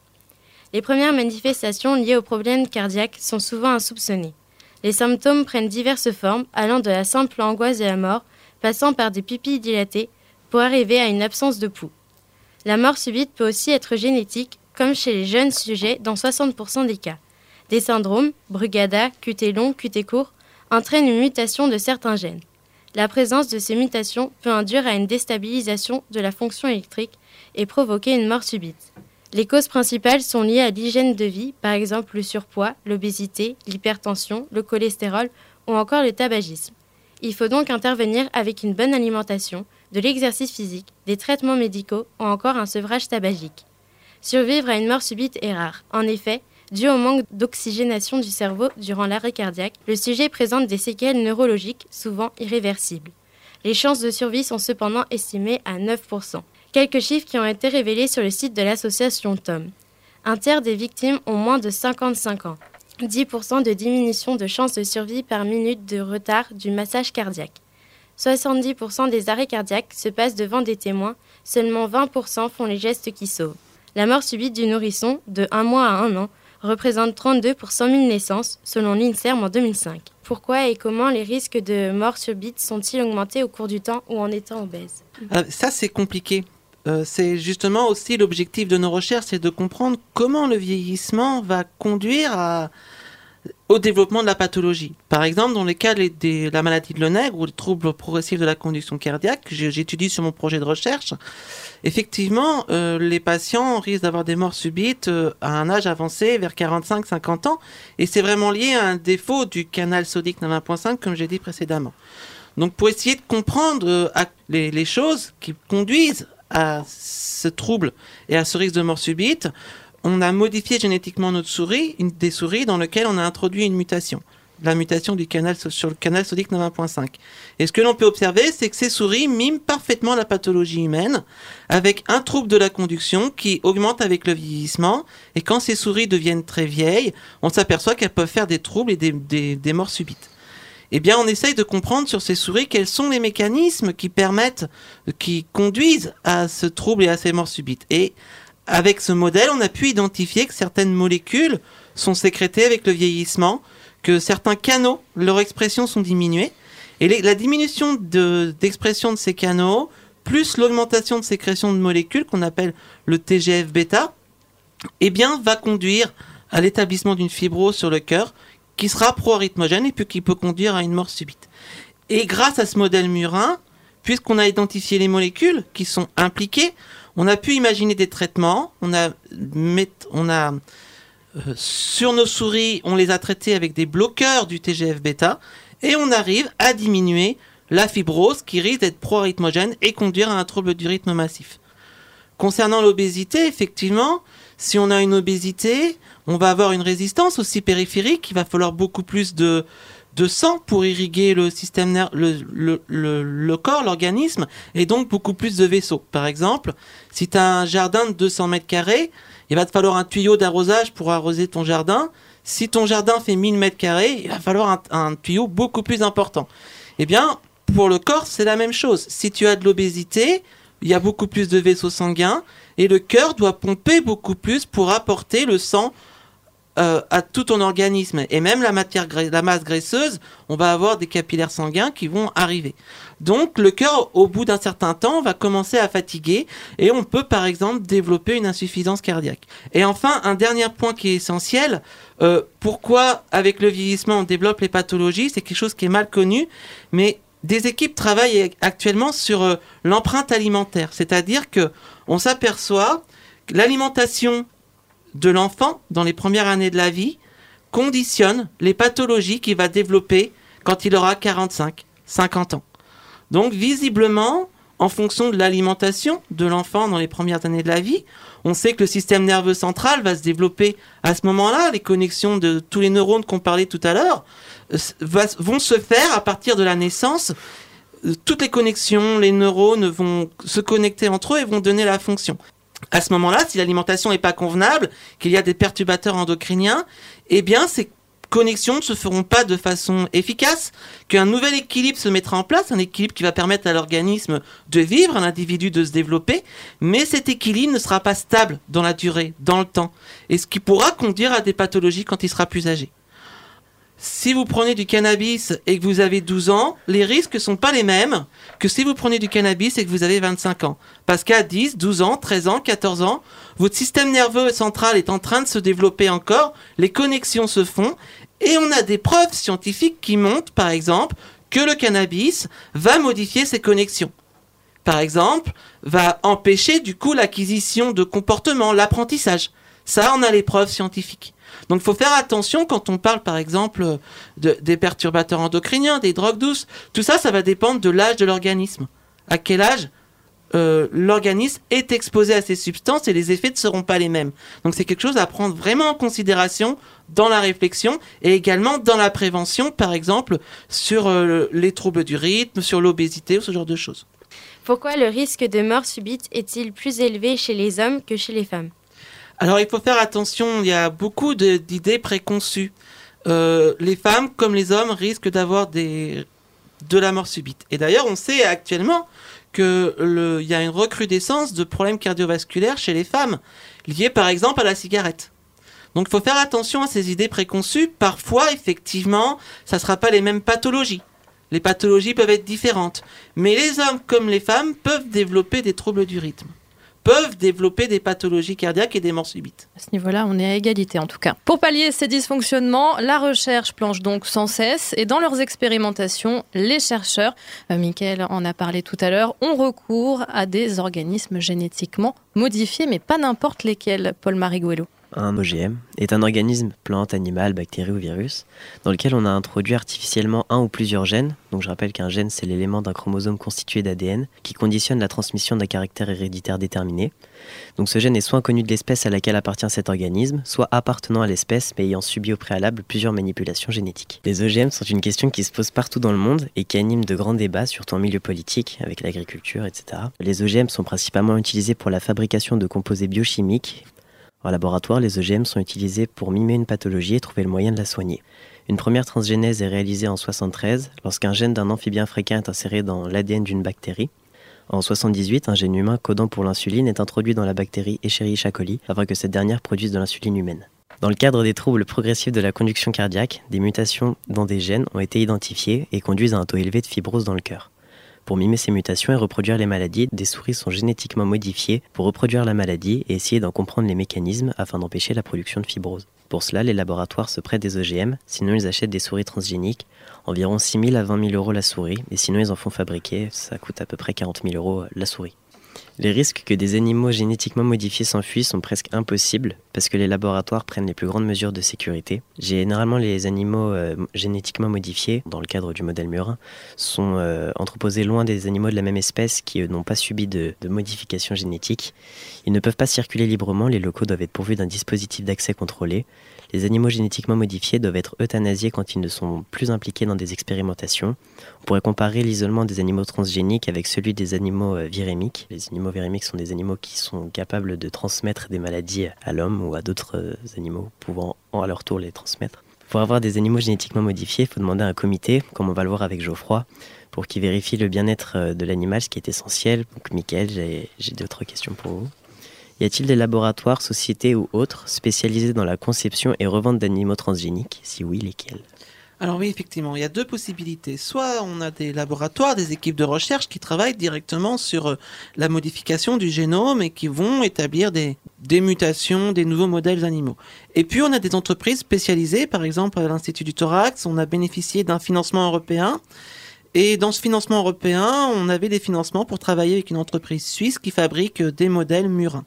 Les premières manifestations liées aux problèmes cardiaques sont souvent insoupçonnées. Les symptômes prennent diverses formes, allant de la simple angoisse de la mort, passant par des pupilles dilatées, pour arriver à une absence de pouls. La mort subite peut aussi être génétique, comme chez les jeunes sujets dans 60% des cas. Des syndromes, Brugada, QT long, QT court, entraînent une mutation de certains gènes. La présence de ces mutations peut induire à une déstabilisation de la fonction électrique et provoquer une mort subite. Les causes principales sont liées à l'hygiène de vie, par exemple le surpoids, l'obésité, l'hypertension, le cholestérol ou encore le tabagisme. Il faut donc intervenir avec une bonne alimentation, de l'exercice physique, des traitements médicaux ou encore un sevrage tabagique. Survivre à une mort subite est rare. En effet, Dû au manque d'oxygénation du cerveau durant l'arrêt cardiaque, le sujet présente des séquelles neurologiques, souvent irréversibles. Les chances de survie sont cependant estimées à 9%. Quelques chiffres qui ont été révélés sur le site de l'association TOM. Un tiers des victimes ont moins de 55 ans. 10% de diminution de chances de survie par minute de retard du massage cardiaque. 70% des arrêts cardiaques se passent devant des témoins, seulement 20% font les gestes qui sauvent. La mort subite du nourrisson, de 1 mois à 1 an, représente 32 pour 100 000 naissances, selon l'INSERM en 2005. Pourquoi et comment les risques de mort subite sont-ils augmentés au cours du temps ou en étant obèse euh, Ça, c'est compliqué. Euh, c'est justement aussi l'objectif de nos recherches, c'est de comprendre comment le vieillissement va conduire à, au développement de la pathologie. Par exemple, dans le cas de la maladie de Lenègre ou le trouble progressif de la conduction cardiaque, que j'étudie sur mon projet de recherche, effectivement, euh, les patients risquent d'avoir des morts subites euh, à un âge avancé, vers 45-50 ans, et c'est vraiment lié à un défaut du canal sodique 9.5, comme j'ai dit précédemment. Donc, pour essayer de comprendre euh, les choses qui conduisent à ce trouble et à ce risque de mort subite, on a modifié génétiquement notre souris, une des souris dans lequel on a introduit une mutation, la mutation du canal sur le canal sodique 9.5. Et ce que l'on peut observer, c'est que ces souris miment parfaitement la pathologie humaine, avec un trouble de la conduction qui augmente avec le vieillissement. Et quand ces souris deviennent très vieilles, on s'aperçoit qu'elles peuvent faire des troubles et des, des morts subites eh bien, on essaye de comprendre sur ces souris quels sont les mécanismes qui permettent, qui conduisent à ce trouble et à ces morts subites. Et avec ce modèle, on a pu identifier que certaines molécules sont sécrétées avec le vieillissement, que certains canaux, leur expression sont diminuées. Et la diminution d'expression de, ces canaux, plus l'augmentation de sécrétion de molécules qu'on appelle le TGF-bêta, eh bien, va conduire à l'établissement d'une fibrose sur le cœur qui sera pro-arythmogène et puis qui peut conduire à une mort subite. Et grâce à ce modèle murin, puisqu'on a identifié les molécules qui sont impliquées, on a pu imaginer des traitements. On a, on euh, sur nos souris, on les a traités avec des bloqueurs du TGF-bêta et on arrive à diminuer la fibrose qui risque d'être pro-arythmogène et conduire à un trouble du rythme massif. Concernant l'obésité, effectivement, si on a une obésité, on va avoir une résistance aussi périphérique. Il va falloir beaucoup plus de, de sang pour irriguer le système le, le, corps, l'organisme, et donc beaucoup plus de vaisseaux. Par exemple, si tu as un jardin de 200 mètres carrés, il va te falloir un tuyau d'arrosage pour arroser ton jardin. Si ton jardin fait 1000 mètres carrés, il va falloir un, tuyau beaucoup plus important. Eh bien, pour le corps, c'est la même chose. Si tu as de l'obésité, il y a beaucoup plus de vaisseaux sanguins et le cœur doit pomper beaucoup plus pour apporter le sang euh, à tout ton organisme. Et même la matière, la masse graisseuse, on va avoir des capillaires sanguins qui vont arriver. Donc le cœur, au bout d'un certain temps, va commencer à fatiguer et on peut par exemple développer une insuffisance cardiaque. Et enfin, un dernier point qui est essentiel, euh, pourquoi avec le vieillissement on développe les pathologies, c'est quelque chose qui est mal connu, mais des équipes travaillent actuellement sur euh, l'empreinte alimentaire, c'est-à-dire que on s'aperçoit l'alimentation de l'enfant dans les premières années de la vie conditionne les pathologies qu'il va développer quand il aura 45, 50 ans. Donc visiblement, en fonction de l'alimentation de l'enfant dans les premières années de la vie, on sait que le système nerveux central va se développer à ce moment-là. Les connexions de tous les neurones qu'on parlait tout à l'heure euh, vont se faire à partir de la naissance. Euh, toutes les connexions, les neurones vont se connecter entre eux et vont donner la fonction. À ce moment-là, si l'alimentation n'est pas convenable, qu'il y a des perturbateurs endocriniens, eh bien, c'est connexions ne se feront pas de façon efficace, qu'un nouvel équilibre se mettra en place, un équilibre qui va permettre à l'organisme de vivre, à l'individu de se développer, mais cet équilibre ne sera pas stable dans la durée, dans le temps, et ce qui pourra conduire à des pathologies quand il sera plus âgé. Si vous prenez du cannabis et que vous avez 12 ans, les risques ne sont pas les mêmes que si vous prenez du cannabis et que vous avez 25 ans. Parce qu'à 10, 12 ans, 13 ans, 14 ans, votre système nerveux central est en train de se développer encore, les connexions se font et on a des preuves scientifiques qui montrent, par exemple, que le cannabis va modifier ses connexions. Par exemple, va empêcher du coup l'acquisition de comportements, l'apprentissage. Ça, on a les preuves scientifiques. Donc, il faut faire attention quand on parle, par exemple, des perturbateurs endocriniens, des drogues douces. Tout ça, ça va dépendre de l'âge de l'organisme. À quel âge euh, l'organisme est exposé à ces substances et les effets ne seront pas les mêmes. Donc c'est quelque chose à prendre vraiment en considération dans la réflexion et également dans la prévention, par exemple sur euh, les troubles du rythme, sur l'obésité ou ce genre de choses. Pourquoi le risque de mort subite est-il plus élevé chez les hommes que chez les femmes? Alors il faut faire attention, il y a beaucoup d'idées préconçues. Euh, les femmes comme les hommes risquent d'avoir des de la mort subite. Et d'ailleurs, on sait actuellement qu'il y a une recrudescence de problèmes cardiovasculaires chez les femmes, liés par exemple à la cigarette. Donc il faut faire attention à ces idées préconçues. Parfois, effectivement, ça ne sera pas les mêmes pathologies. Les pathologies peuvent être différentes. Mais les hommes comme les femmes peuvent développer des troubles du rythme peuvent développer des pathologies cardiaques et des morts subites. À ce niveau-là, on est à égalité en tout cas. Pour pallier ces dysfonctionnements, la recherche planche donc sans cesse et dans leurs expérimentations, les chercheurs, euh, en a parlé tout à l'heure, ont recours à des organismes génétiquement modifiés, mais pas n'importe lesquels, Paul-Marie Gouello un OGM, est un organisme, plante, animal, bactérie ou virus, dans lequel on a introduit artificiellement un ou plusieurs gènes. Donc je rappelle qu'un gène, c'est l'élément d'un chromosome constitué d'ADN qui conditionne la transmission d'un caractère héréditaire déterminé. Donc ce gène est soit inconnu de l'espèce à laquelle appartient cet organisme, soit appartenant à l'espèce mais ayant subi au préalable plusieurs manipulations génétiques. Les OGM sont une question qui se pose partout dans le monde et qui anime de grands débats, surtout en milieu politique, avec l'agriculture, etc. Les OGM sont principalement utilisés pour la fabrication de composés biochimiques en laboratoire, les OGM sont utilisés pour mimer une pathologie et trouver le moyen de la soigner. Une première transgénèse est réalisée en 73 lorsqu'un gène d'un amphibien fréquent est inséré dans l'ADN d'une bactérie. En 78, un gène humain codant pour l'insuline est introduit dans la bactérie Escherichia coli afin que cette dernière produise de l'insuline humaine. Dans le cadre des troubles progressifs de la conduction cardiaque, des mutations dans des gènes ont été identifiées et conduisent à un taux élevé de fibrose dans le cœur. Pour mimer ces mutations et reproduire les maladies, des souris sont génétiquement modifiées pour reproduire la maladie et essayer d'en comprendre les mécanismes afin d'empêcher la production de fibrose. Pour cela, les laboratoires se prêtent des OGM, sinon ils achètent des souris transgéniques, environ 6 000 à 20 000 euros la souris, et sinon ils en font fabriquer, ça coûte à peu près 40 000 euros la souris. Les risques que des animaux génétiquement modifiés s'enfuient sont presque impossibles parce que les laboratoires prennent les plus grandes mesures de sécurité. Généralement, les animaux euh, génétiquement modifiés, dans le cadre du modèle murin, sont euh, entreposés loin des animaux de la même espèce qui n'ont pas subi de, de modification génétique. Ils ne peuvent pas circuler librement, les locaux doivent être pourvus d'un dispositif d'accès contrôlé. Les animaux génétiquement modifiés doivent être euthanasiés quand ils ne sont plus impliqués dans des expérimentations. On pourrait comparer l'isolement des animaux transgéniques avec celui des animaux euh, virémiques. Les animaux virémiques sont des animaux qui sont capables de transmettre des maladies à l'homme ou à d'autres euh, animaux pouvant à leur tour les transmettre. Pour avoir des animaux génétiquement modifiés, il faut demander à un comité, comme on va le voir avec Geoffroy, pour qu'il vérifie le bien-être euh, de l'animal, ce qui est essentiel. Donc, Michael, j'ai d'autres questions pour vous. Y a-t-il des laboratoires, sociétés ou autres spécialisés dans la conception et revente d'animaux transgéniques? Si oui, lesquels? Alors oui, effectivement, il y a deux possibilités. Soit on a des laboratoires, des équipes de recherche qui travaillent directement sur euh, la modification du génome et qui vont établir des, des mutations, des nouveaux modèles animaux. Et puis on a des entreprises spécialisées, par exemple à l'Institut du Thorax, on a bénéficié d'un financement européen. Et dans ce financement européen, on avait des financements pour travailler avec une entreprise suisse qui fabrique des modèles murins.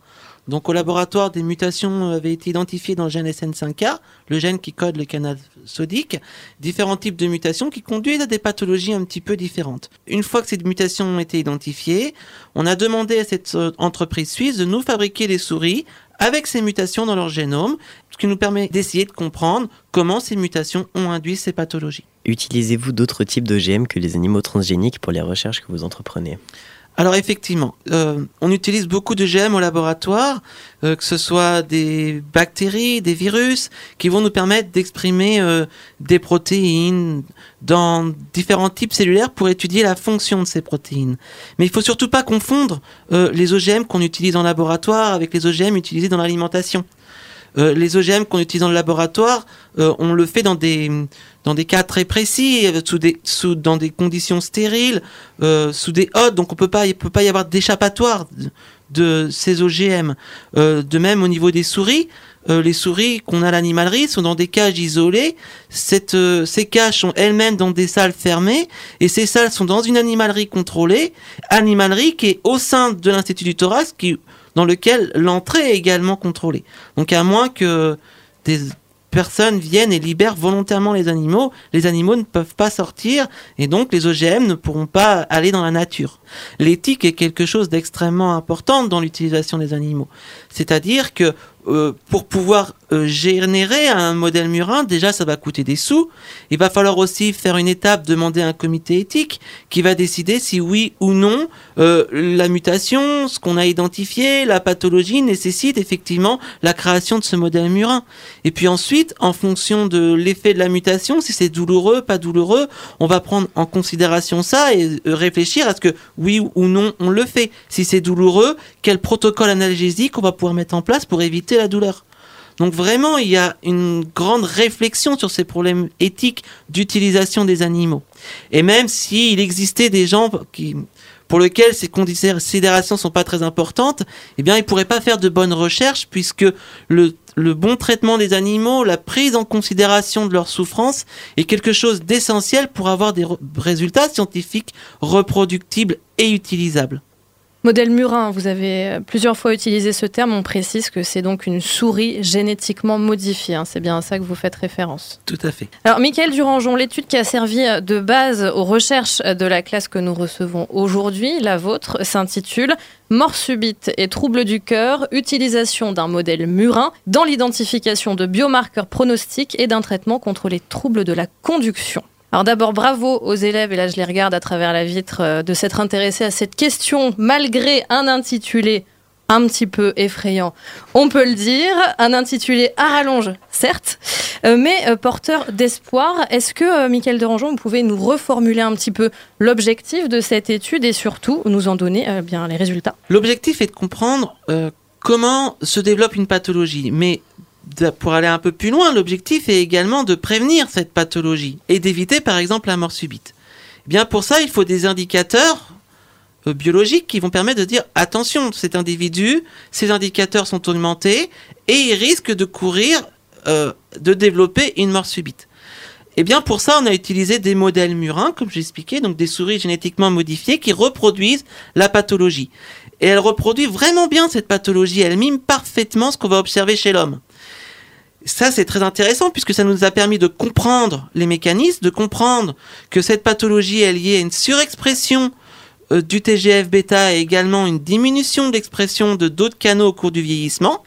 Donc au laboratoire, des mutations avaient été identifiées dans le gène SN5A, le gène qui code le canal sodique, différents types de mutations qui conduisent à des pathologies un petit peu différentes. Une fois que ces mutations ont été identifiées, on a demandé à cette euh, entreprise suisse de nous fabriquer des souris avec ces mutations dans leur génome, ce qui nous permet d'essayer de comprendre comment ces mutations ont induit ces pathologies. Utilisez-vous d'autres types d'OGM que les animaux transgéniques pour les recherches que vous entreprenez? Alors effectivement, euh, on utilise beaucoup de GM au laboratoire, euh, que ce soit des bactéries, des virus, qui vont nous permettre d'exprimer euh, des protéines dans différents types cellulaires pour étudier la fonction de ces protéines. Mais il faut surtout pas confondre les OGM qu'on utilise en laboratoire avec les OGM utilisés dans l'alimentation. Euh, les OGM qu'on utilise dans le laboratoire, euh, on le fait dans des, dans des cas très précis, euh, sous des, sous, dans des conditions stériles, sous des hôtes, donc on peut pas, il peut pas y avoir d'échappatoire de, ces OGM. de même au niveau des souris, les souris qu'on a à l'animalerie sont dans des cages isolées. Cette, ces cages sont elles-mêmes dans des salles fermées et ces salles sont dans une animalerie contrôlée, animalerie qui est au sein de l'Institut du thorax, qui dans lequel l'entrée est également contrôlée. Donc à moins que des personnes viennent et libèrent volontairement les animaux, les animaux ne peuvent pas sortir et donc les OGM ne pourront pas aller dans la nature. L'éthique est quelque chose d'extrêmement important dans l'utilisation des animaux. C'est-à-dire que euh, pour pouvoir euh, générer un modèle murin, déjà ça va coûter des sous. Il va falloir aussi faire une étape, demander à un comité éthique qui va décider si oui ou non euh, la mutation, ce qu'on a identifié, la pathologie nécessite effectivement la création de ce modèle murin. Et puis ensuite, en fonction de l'effet de la mutation, si c'est douloureux, pas douloureux, on va prendre en considération ça et réfléchir à ce que oui ou non on le fait. Si c'est douloureux, quel protocole analgésique on va pouvoir mettre en place pour éviter la douleur. Donc vraiment, il y a une grande réflexion sur ces problèmes éthiques d'utilisation des animaux. Et même s'il existait des gens pour lesquels ces considérations sont pas très importantes, eh bien, ils pourraient pas faire de bonnes recherches puisque le, le bon traitement des animaux, la prise en considération de leur souffrance est quelque chose d'essentiel pour avoir des résultats scientifiques reproductibles et utilisables. Modèle murin, vous avez euh, plusieurs fois utilisé ce terme. On précise que c'est donc une souris génétiquement modifiée. Hein. C'est bien à ça que vous faites référence. Tout à fait. Alors, Michael Durangeon, l'étude qui a servi de base aux recherches de la classe que nous recevons aujourd'hui, la vôtre, s'intitule Mort subite et troubles du cœur, utilisation d'un modèle murin dans l'identification de biomarqueurs pronostiques et d'un traitement contre les troubles de la conduction. Alors d'abord, bravo aux élèves, et là je les regarde à travers la vitre, euh, de s'être intéressés à cette question malgré un intitulé un petit peu effrayant, on peut le dire, un intitulé à rallonge, certes, euh, mais euh, porteur d'espoir. Est-ce que, Michael Derangeon, vous pouvez nous reformuler un petit peu l'objectif de cette étude et surtout nous en donner bien les résultats? L'objectif est de comprendre comment se développe une pathologie, mais pour aller un peu plus loin, l'objectif est également de prévenir cette pathologie et d'éviter par exemple la mort subite. Eh bien pour ça, il faut des indicateurs euh, biologiques qui vont permettre de dire attention, cet individu, ces indicateurs sont augmentés et il risque de courir, euh, de développer une mort subite. Eh bien, pour ça, on a utilisé des modèles murins, comme j'expliquais, donc des souris génétiquement modifiées qui reproduisent la pathologie. Et elles reproduisent vraiment bien cette pathologie. Elles miment parfaitement ce qu'on va observer chez l'homme. Ça, c'est très intéressant puisque ça nous a permis de comprendre les mécanismes, de comprendre que cette pathologie est liée à une surexpression euh, du TGF-bêta et également une diminution de l'expression de d'autres canaux au cours du vieillissement.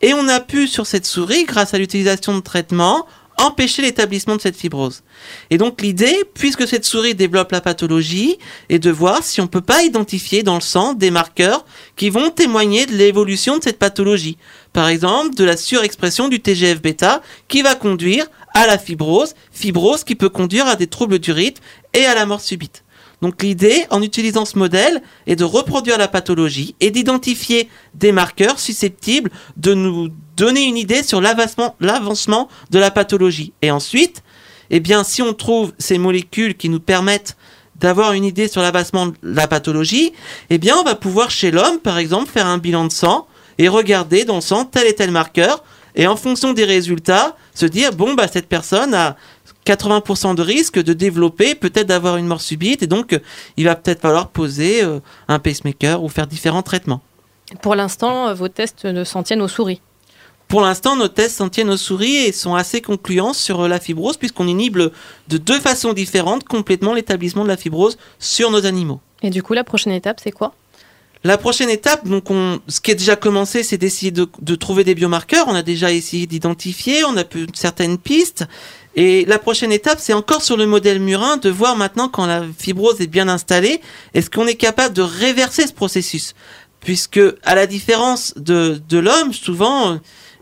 Et on a pu, sur cette souris, grâce à l'utilisation de traitements, empêcher l'établissement de cette fibrose. Et donc l'idée, puisque cette souris développe la pathologie, est de voir si on ne peut pas identifier dans le sang des marqueurs qui vont témoigner de l'évolution de cette pathologie. Par exemple, de la surexpression du TGF-bêta qui va conduire à la fibrose, fibrose qui peut conduire à des troubles du rythme et à la mort subite. Donc l'idée, en utilisant ce modèle, est de reproduire la pathologie et d'identifier des marqueurs susceptibles de nous donner une idée sur l'avancement de la pathologie. Et ensuite, eh bien, si on trouve ces molécules qui nous permettent d'avoir une idée sur l'avancement de la pathologie, eh bien, on va pouvoir chez l'homme, par exemple, faire un bilan de sang et regarder dans le sang tel et tel marqueur, et en fonction des résultats, se dire bon bah cette personne a 80% de risque de développer, peut-être d'avoir une mort subite, et donc il va peut-être falloir poser euh, un pacemaker ou faire différents traitements. Pour l'instant, vos tests ne s'en tiennent aux souris. Pour l'instant, nos tests s'en tiennent aux souris et sont assez concluants sur la fibrose, puisqu'on inhibe de deux façons différentes complètement l'établissement de la fibrose sur nos animaux. Et du coup, la prochaine étape, c'est quoi? La prochaine étape, donc on, ce qui est déjà commencé, c'est d'essayer de, de, trouver des biomarqueurs. On a déjà essayé d'identifier, on a pu certaines pistes. Et la prochaine étape, c'est encore sur le modèle murin de voir maintenant quand la fibrose est bien installée, est-ce qu'on est capable de réverser ce processus? Puisque, à la différence de, de l'homme, souvent,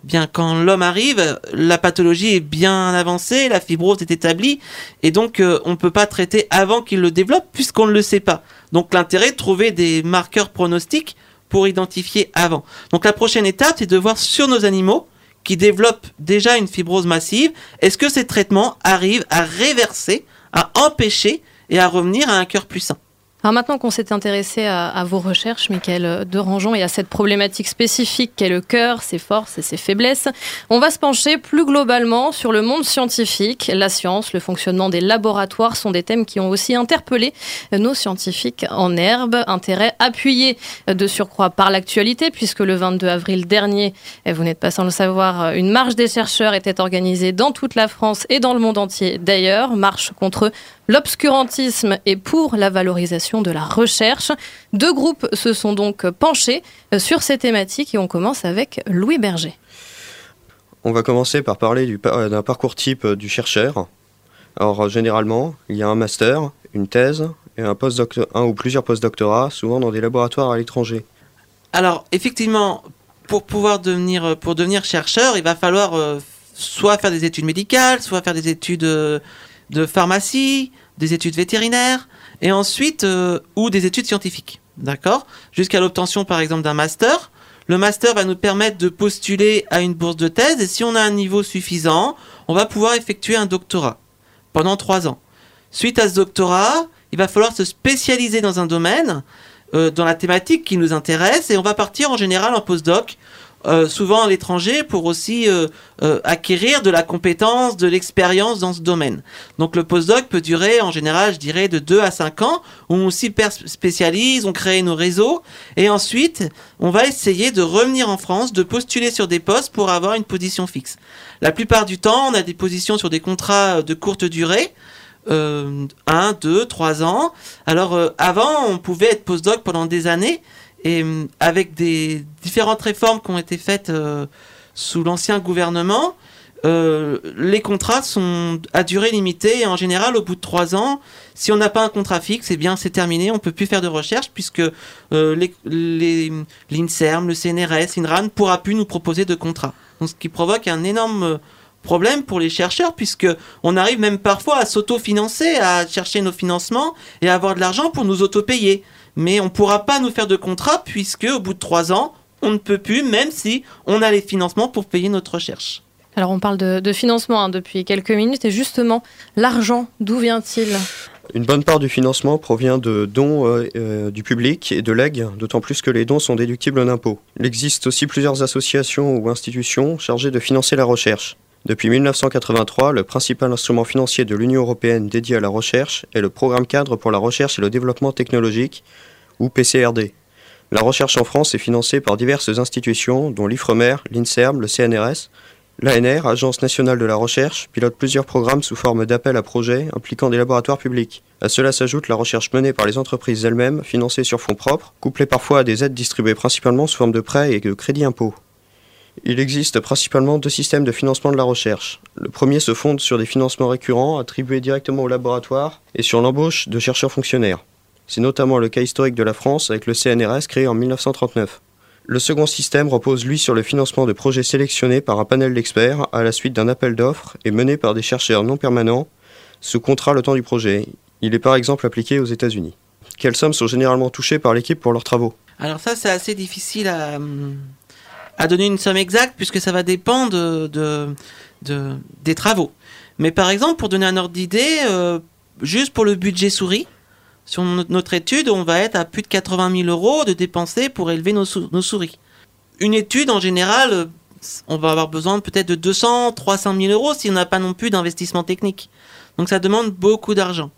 bien quand l'homme arrive, la pathologie est bien avancée, la fibrose est établie, et donc euh, on ne peut pas traiter avant qu'il le développe puisqu'on ne le sait pas. Donc l'intérêt de trouver des marqueurs pronostiques pour identifier avant. Donc la prochaine étape, c'est de voir sur nos animaux qui développent déjà une fibrose massive, est-ce que ces traitements arrivent à réverser, à empêcher et à revenir à un cœur plus sain. Alors maintenant qu'on s'est intéressé à, vos recherches, Michael Derangeon, et à cette problématique spécifique qu'est le cœur, ses forces et ses faiblesses, on va se pencher plus globalement sur le monde scientifique. La science, le fonctionnement des laboratoires sont des thèmes qui ont aussi interpellé nos scientifiques en herbe. Intérêt appuyé de surcroît par l'actualité, puisque le 22 avril dernier, et vous n'êtes pas sans le savoir, une marche des chercheurs était organisée dans toute la France et dans le monde entier d'ailleurs, marche contre l'obscurantisme et pour la valorisation de la recherche. Deux groupes se sont donc penchés sur ces thématiques et on commence avec Louis Berger. On va commencer par parler euh, d'un parcours type du chercheur. Alors généralement, il y a un master, une thèse et un, un ou plusieurs postdoctorats, souvent dans des laboratoires à l'étranger. Alors effectivement, pour pouvoir devenir, pour devenir chercheur, il va falloir euh, soit faire des études médicales, soit faire des études euh, de pharmacie, des études vétérinaires, et ensuite, euh, ou des études scientifiques. D'accord? Jusqu'à l'obtention, par exemple, d'un master. Le master va nous permettre de postuler à une bourse de thèse, et si on a un niveau suffisant, on va pouvoir effectuer un doctorat pendant trois ans. Suite à ce doctorat, il va falloir se spécialiser dans un domaine, euh, dans la thématique qui nous intéresse, et on va partir en général en postdoc euh, souvent à l'étranger pour aussi euh, euh, acquérir de la compétence, de l'expérience dans ce domaine. Donc le postdoc peut durer en général, je dirais, de 2 à 5 ans, où on s'y spécialise, on crée nos réseaux, et ensuite on va essayer de revenir en France, de postuler sur des postes pour avoir une position fixe. La plupart du temps, on a des positions sur des contrats de courte durée, euh, 1, 2, 3 ans. Alors avant, on pouvait être postdoc pendant des années, et euh, avec des différentes réformes qui ont été faites euh, sous l'ancien gouvernement, euh, les contrats sont à durée limitée et en général au bout de trois ans, si on n'a pas un contrat fixe, eh bien c'est terminé, on peut plus faire de recherche puisque l'INSERM, le CNRS, INRAN ne pourra plus nous proposer de contrat. Donc ce qui provoque un énorme problème pour les chercheurs puisque on arrive même parfois à s'auto-financer, à chercher nos financements et à avoir de l'argent pour nous auto-payer mais on ne pourra pas nous faire de contrat puisque au bout de trois ans, on ne peut plus, même si on a les financements pour payer notre recherche. Alors on parle de, financement hein, depuis quelques minutes et justement, l'argent, d'où vient-il? Une bonne part du financement provient de dons euh, euh, du public et de legs, d'autant plus que les dons sont déductibles en impôts. Il existe aussi plusieurs associations ou institutions chargées de financer la recherche. Depuis 1983, le principal instrument financier de l'Union européenne dédié à la recherche est le Programme cadre pour la recherche et le développement technologique, ou PCRD. La recherche en France est financée par diverses institutions, dont l'IFREMER, l'INSERM, le CNRS. L'ANR, Agence nationale de la recherche, pilote plusieurs programmes sous forme d'appels à projets impliquant des laboratoires publics. À cela s'ajoute la recherche menée par les entreprises elles-mêmes, financée sur fonds propres, couplée parfois à des aides distribuées principalement sous forme de prêts et de crédits impôts. Il existe principalement deux systèmes de financement de la recherche. Le premier se fonde sur des financements récurrents attribués directement au laboratoire et sur l'embauche de chercheurs fonctionnaires. C'est notamment le cas historique de la France avec le CNRS créé en 1939. Le second système repose lui sur le financement de projets sélectionnés par un panel d'experts à la suite d'un appel d'offres et menés par des chercheurs non permanents sous contrat le temps du projet. Il est par exemple appliqué aux États-Unis. Quelles sommes sont généralement touchées par l'équipe pour leurs travaux? Alors ça, c'est assez difficile à, donner une somme exacte puisque ça va dépendre de, des travaux. Mais par exemple, pour donner un ordre d'idée, euh, juste pour le budget souris, sur notre étude, on va être à plus de 80 000 euros de dépenser pour élever nos, nos souris. Une étude, en général, euh, on va avoir besoin peut-être de 200, 300 000 euros si on n'a pas non plus d'investissement technique. Donc ça demande beaucoup d'argent.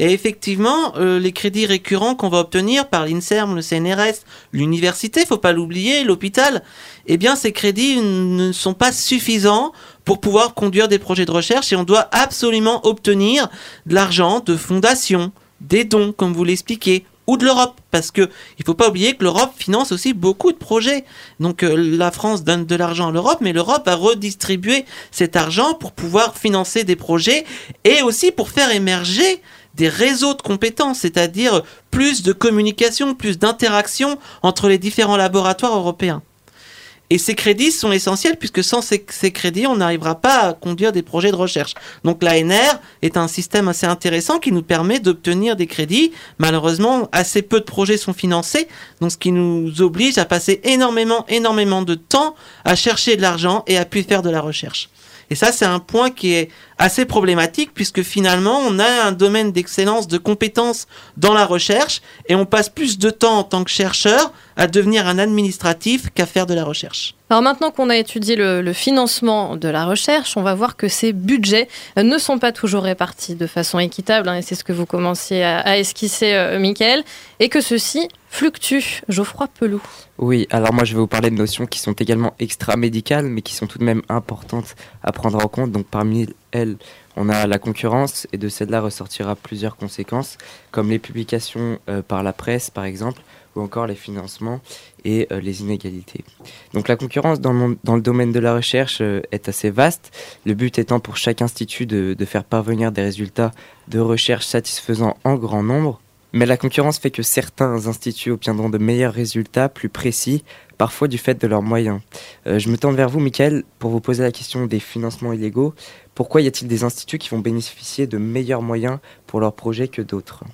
Et effectivement, euh, les crédits récurrents qu'on va obtenir par l'INSERM, le CNRS, l'université, faut pas l'oublier, l'hôpital, eh bien ces crédits ne sont pas suffisants pour pouvoir conduire des projets de recherche et on doit absolument obtenir de l'argent de fondations, des dons, comme vous l'expliquez, ou de l'Europe, parce que il faut pas oublier que l'Europe finance aussi beaucoup de projets. Donc euh, la France donne de l'argent à l'Europe, mais l'Europe va redistribuer cet argent pour pouvoir financer des projets et aussi pour faire émerger des réseaux de compétences, c'est-à-dire plus de communication, plus d'interaction entre les différents laboratoires européens. Et ces crédits sont essentiels puisque sans ces, crédits, on n'arrivera pas à conduire des projets de recherche. Donc l'ANR est un système assez intéressant qui nous permet d'obtenir des crédits. Malheureusement, assez peu de projets sont financés, donc ce qui nous oblige à passer énormément, énormément de temps à chercher de l'argent et à puis faire de la recherche. Et ça, c'est un point qui est assez problématique puisque finalement, on a un domaine d'excellence, de compétences dans la recherche et on passe plus de temps en tant que chercheur à devenir un administratif qu'à faire de la recherche. Alors maintenant qu'on a étudié le, financement de la recherche, on va voir que ces budgets ne sont pas toujours répartis de façon équitable, hein, et c'est ce que vous commenciez à, esquisser, euh, Michael, et que ceci fluctue. Geoffroy Pelou. Oui, alors moi je vais vous parler de notions qui sont également extra-médicales, mais qui sont tout de même importantes à prendre en compte. Donc parmi elles, on a la concurrence, et de celle-là ressortira plusieurs conséquences, comme les publications euh, par la presse par exemple, ou encore les financements et euh, les inégalités. Donc la concurrence dans le, dans le domaine de la recherche euh, est assez vaste, le but étant pour chaque institut de, de faire parvenir des résultats de recherche satisfaisants en grand nombre. Mais la concurrence fait que certains instituts obtiendront de meilleurs résultats, plus précis, parfois du fait de leurs moyens. Euh, je me tourne vers vous, Michael, pour vous poser la question des financements illégaux. Pourquoi y a-t-il des instituts qui vont bénéficier de meilleurs moyens pour leurs projets que d'autres?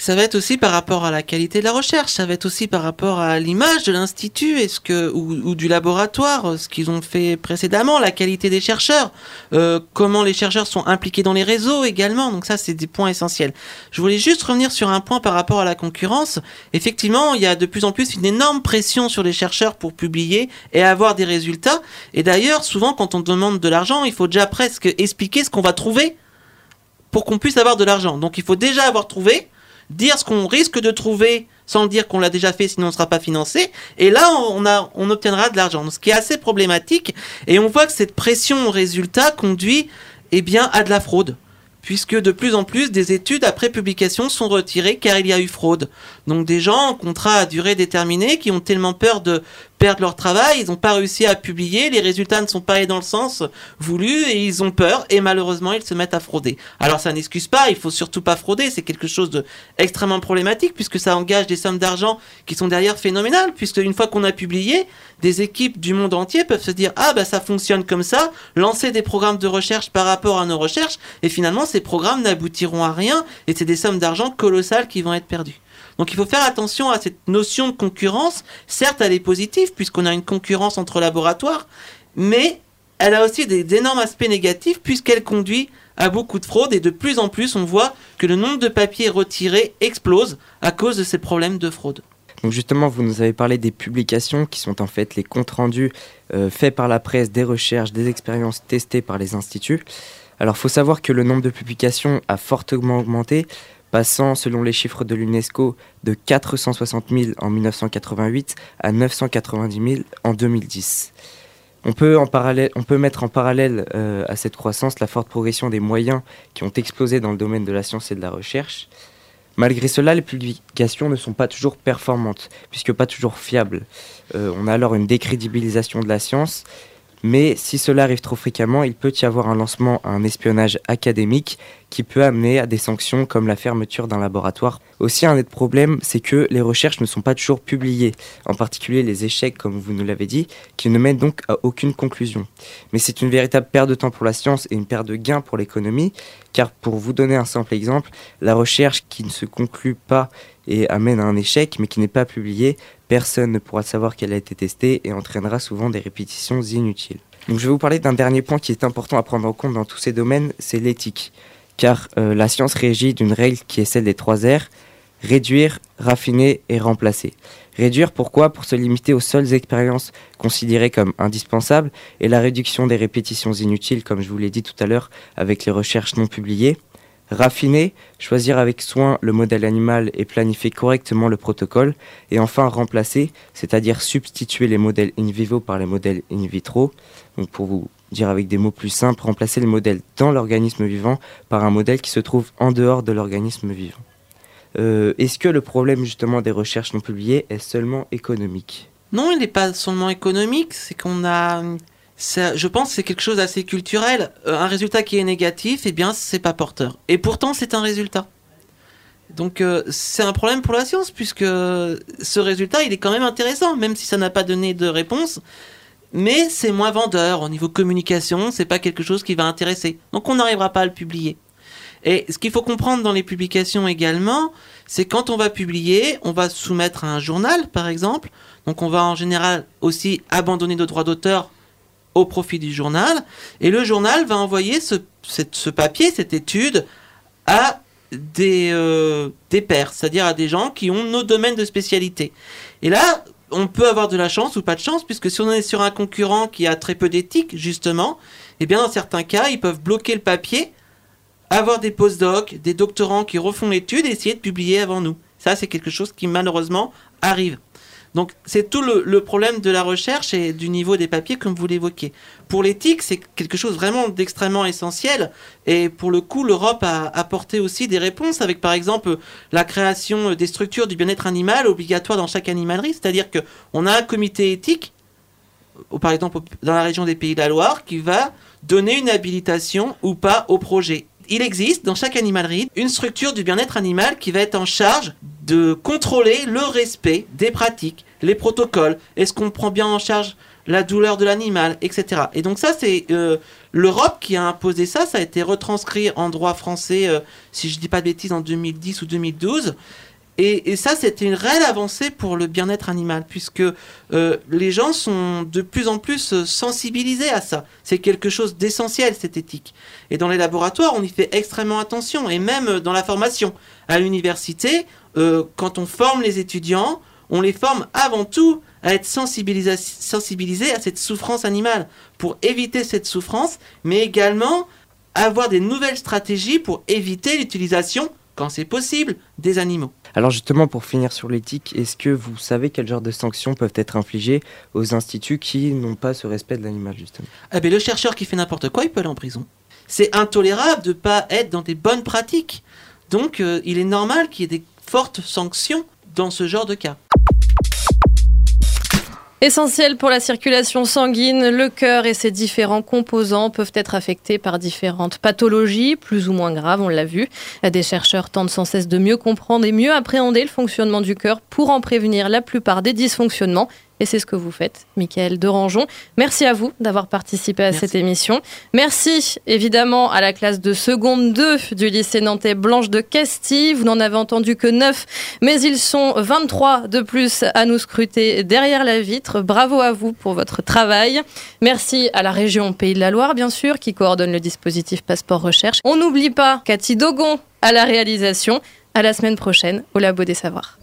Ça va être aussi par rapport à la qualité de la recherche, ça va être aussi par rapport à l'image de l'institut, est-ce que ou, du laboratoire, ce qu'ils ont fait précédemment, la qualité des chercheurs, euh, comment les chercheurs sont impliqués dans les réseaux également. Donc ça, c'est des points essentiels. Je voulais juste revenir sur un point par rapport à la concurrence. Effectivement, il y a de plus en plus une énorme pression sur les chercheurs pour publier et avoir des résultats. Et d'ailleurs, souvent, quand on demande de l'argent, il faut déjà presque expliquer ce qu'on va trouver pour qu'on puisse avoir de l'argent. Donc il faut déjà avoir trouvé dire ce qu'on risque de trouver sans dire qu'on l'a déjà fait, sinon on ne sera pas financé. Et là, on, a, on obtiendra de l'argent. Ce qui est assez problématique. Et on voit que cette pression au résultat conduit eh à de la fraude puisque de plus en plus des études après publication sont retirées car il y a eu fraude. Donc des gens en contrat à durée déterminée qui ont tellement peur de perdre leur travail, ils n'ont pas réussi à publier, les résultats ne sont pas allés dans le sens voulu et ils ont peur et malheureusement ils se mettent à frauder. Alors ça n'excuse pas, il faut surtout pas frauder, c'est quelque chose de extrêmement problématique puisque ça engage des sommes d'argent qui sont derrière phénoménales puisque une fois qu'on a publié, des équipes du monde entier peuvent se dire ah bah ça fonctionne comme ça, lancer des programmes de recherche par rapport à nos recherches et finalement ces programmes n'aboutiront à rien et c'est des sommes d'argent colossales qui vont être perdues. Donc il faut faire attention à cette notion de concurrence. Certes, elle est positive puisqu'on a une concurrence entre laboratoires, mais elle a aussi des énormes aspects négatifs puisqu'elle conduit à beaucoup de fraude et de plus en plus on voit que le nombre de papiers retirés explose à cause de ces problèmes de fraude. Donc justement, vous nous avez parlé des publications qui sont en fait les comptes rendus euh, faits par la presse des recherches, des expériences testées par les instituts. Alors il faut savoir que le nombre de publications a fortement augmenté passant, selon les chiffres de l'UNESCO, de 460 000 en 1988 à 990 000 en 2010. On peut, mettre en parallèle euh, à cette croissance la forte progression des moyens qui ont explosé dans le domaine de la science et de la recherche. Malgré cela, les publications ne sont pas toujours performantes, puisque pas toujours fiables. Euh, on a alors une décrédibilisation de la science Mais si cela arrive trop fréquemment, il peut y avoir un lancement à un espionnage académique qui peut amener à des sanctions comme la fermeture d'un laboratoire. Aussi, un autre problème, c'est que les recherches ne sont pas toujours publiées, en particulier les échecs, comme vous nous l'avez dit, qui ne mènent donc à aucune conclusion. Mais c'est une véritable perte de temps pour la science et une perte de gain pour l'économie, car pour vous donner un simple exemple, la recherche qui ne se conclut pas et amène à un échec, mais qui n'est pas publiée, personne ne pourra savoir qu'elle a été testée et entraînera souvent des répétitions inutiles. Donc je vais vous parler d'un dernier point qui est important à prendre en compte dans tous ces domaines, c'est l'éthique. Car euh, la science régit d'une règle qui est celle des trois R, réduire, raffiner et remplacer. Réduire pourquoi? Pour se limiter aux seules expériences considérées comme indispensables et la réduction des répétitions inutiles, comme je vous l'ai dit tout à l'heure, avec les recherches non publiées. Raffiner, choisir avec soin le modèle animal et planifier correctement le protocole. Et enfin remplacer, c'est-à-dire substituer les modèles in vivo par les modèles in vitro. Donc pour vous dire avec des mots plus simples, remplacer le modèle dans l'organisme vivant par un modèle qui se trouve en dehors de l'organisme vivant. Euh, Est-ce que le problème justement des recherches non publiées est seulement économique? Non, il n'est pas seulement économique, c'est qu'on a je pense que c'est quelque chose d'assez culturel. Euh, un résultat qui est négatif, eh bien, c'est pas porteur. Et pourtant, c'est un résultat. Donc, euh, c'est un problème pour la science, puisque ce résultat, il est quand même intéressant, même si ça n'a pas donné de réponse. Mais c'est moins vendeur au niveau communication, c'est pas quelque chose qui va intéresser. Donc, on n'arrivera pas à le publier. Et ce qu'il faut comprendre dans les publications également, c'est quand on va publier, on va soumettre à un journal, par exemple. Donc, on va en général aussi abandonner nos droits d'auteur au profit du journal. Et le journal va envoyer ce, papier, cette étude, à des, euh, des pairs, c'est-à-dire à des gens qui ont nos domaines de spécialité. Et là, on peut avoir de la chance ou pas de chance, puisque si on est sur un concurrent qui a très peu d'éthique, justement, et eh bien dans certains cas, ils peuvent bloquer le papier, avoir des postdocs, des doctorants qui refont l'étude et essayer de publier avant nous. Ça, c'est quelque chose qui malheureusement arrive. Donc c'est tout le, problème de la recherche et du niveau des papiers comme vous l'évoquez. Pour l'éthique, c'est quelque chose vraiment d'extrêmement essentiel. Et pour le coup, l'Europe a apporté aussi des réponses avec par exemple la création des structures du bien-être animal obligatoire dans chaque animalerie, c'est-à-dire qu'on a un comité éthique par exemple dans la région des Pays de la Loire qui va donner une habilitation ou pas au projet. Il existe dans chaque animalerie une structure du bien-être animal qui va être en charge de contrôler le respect des pratiques, les protocoles, est-ce qu'on prend bien en charge la douleur de l'animal, etc. Et donc ça, c'est euh, l'Europe qui a imposé ça, ça a été retranscrit en droit français, euh, si je ne dis pas de bêtises, en 2010 ou 2012. Et, ça, c'était une réelle avancée pour le bien-être animal, puisque euh, les gens sont de plus en plus sensibilisés à ça. C'est quelque chose d'essentiel, cette éthique. Et dans les laboratoires, on y fait extrêmement attention, et même dans la formation. À l'université, quand on forme les étudiants, on les forme avant tout à être sensibilisés, sensibilisés à cette souffrance animale, pour éviter cette souffrance, mais également avoir des nouvelles stratégies pour éviter l'utilisation, quand c'est possible, des animaux. Alors justement, pour finir sur l'éthique, est-ce que vous savez quel genre de sanctions peuvent être infligées aux instituts qui n'ont pas ce respect de l'animal, justement? Ah ben, Le chercheur qui fait n'importe quoi, il peut aller en prison. C'est intolérable de ne pas être dans des bonnes pratiques. Donc euh, il est normal qu'il y ait des fortes sanctions dans ce genre de cas. Essentiel pour la circulation sanguine, le cœur et ses différents composants peuvent être affectés par différentes pathologies, plus ou moins graves, on l'a vu. Des chercheurs tentent sans cesse de mieux comprendre et mieux appréhender le fonctionnement du cœur pour en prévenir la plupart des dysfonctionnements et c'est ce que vous faites, Michael Derangeon. Merci à vous d'avoir participé à cette émission. Merci évidemment à la classe de seconde 2 du lycée nantais Blanche de Castille. Vous n'en avez entendu que 9, mais ils sont 23 de plus à nous scruter derrière la vitre. Bravo à vous pour votre travail. Merci à la région Pays de la Loire, bien sûr, qui coordonne le dispositif Passeport Recherche. On n'oublie pas Cathy Dogon à la réalisation. À la semaine prochaine au Labo des Savoirs.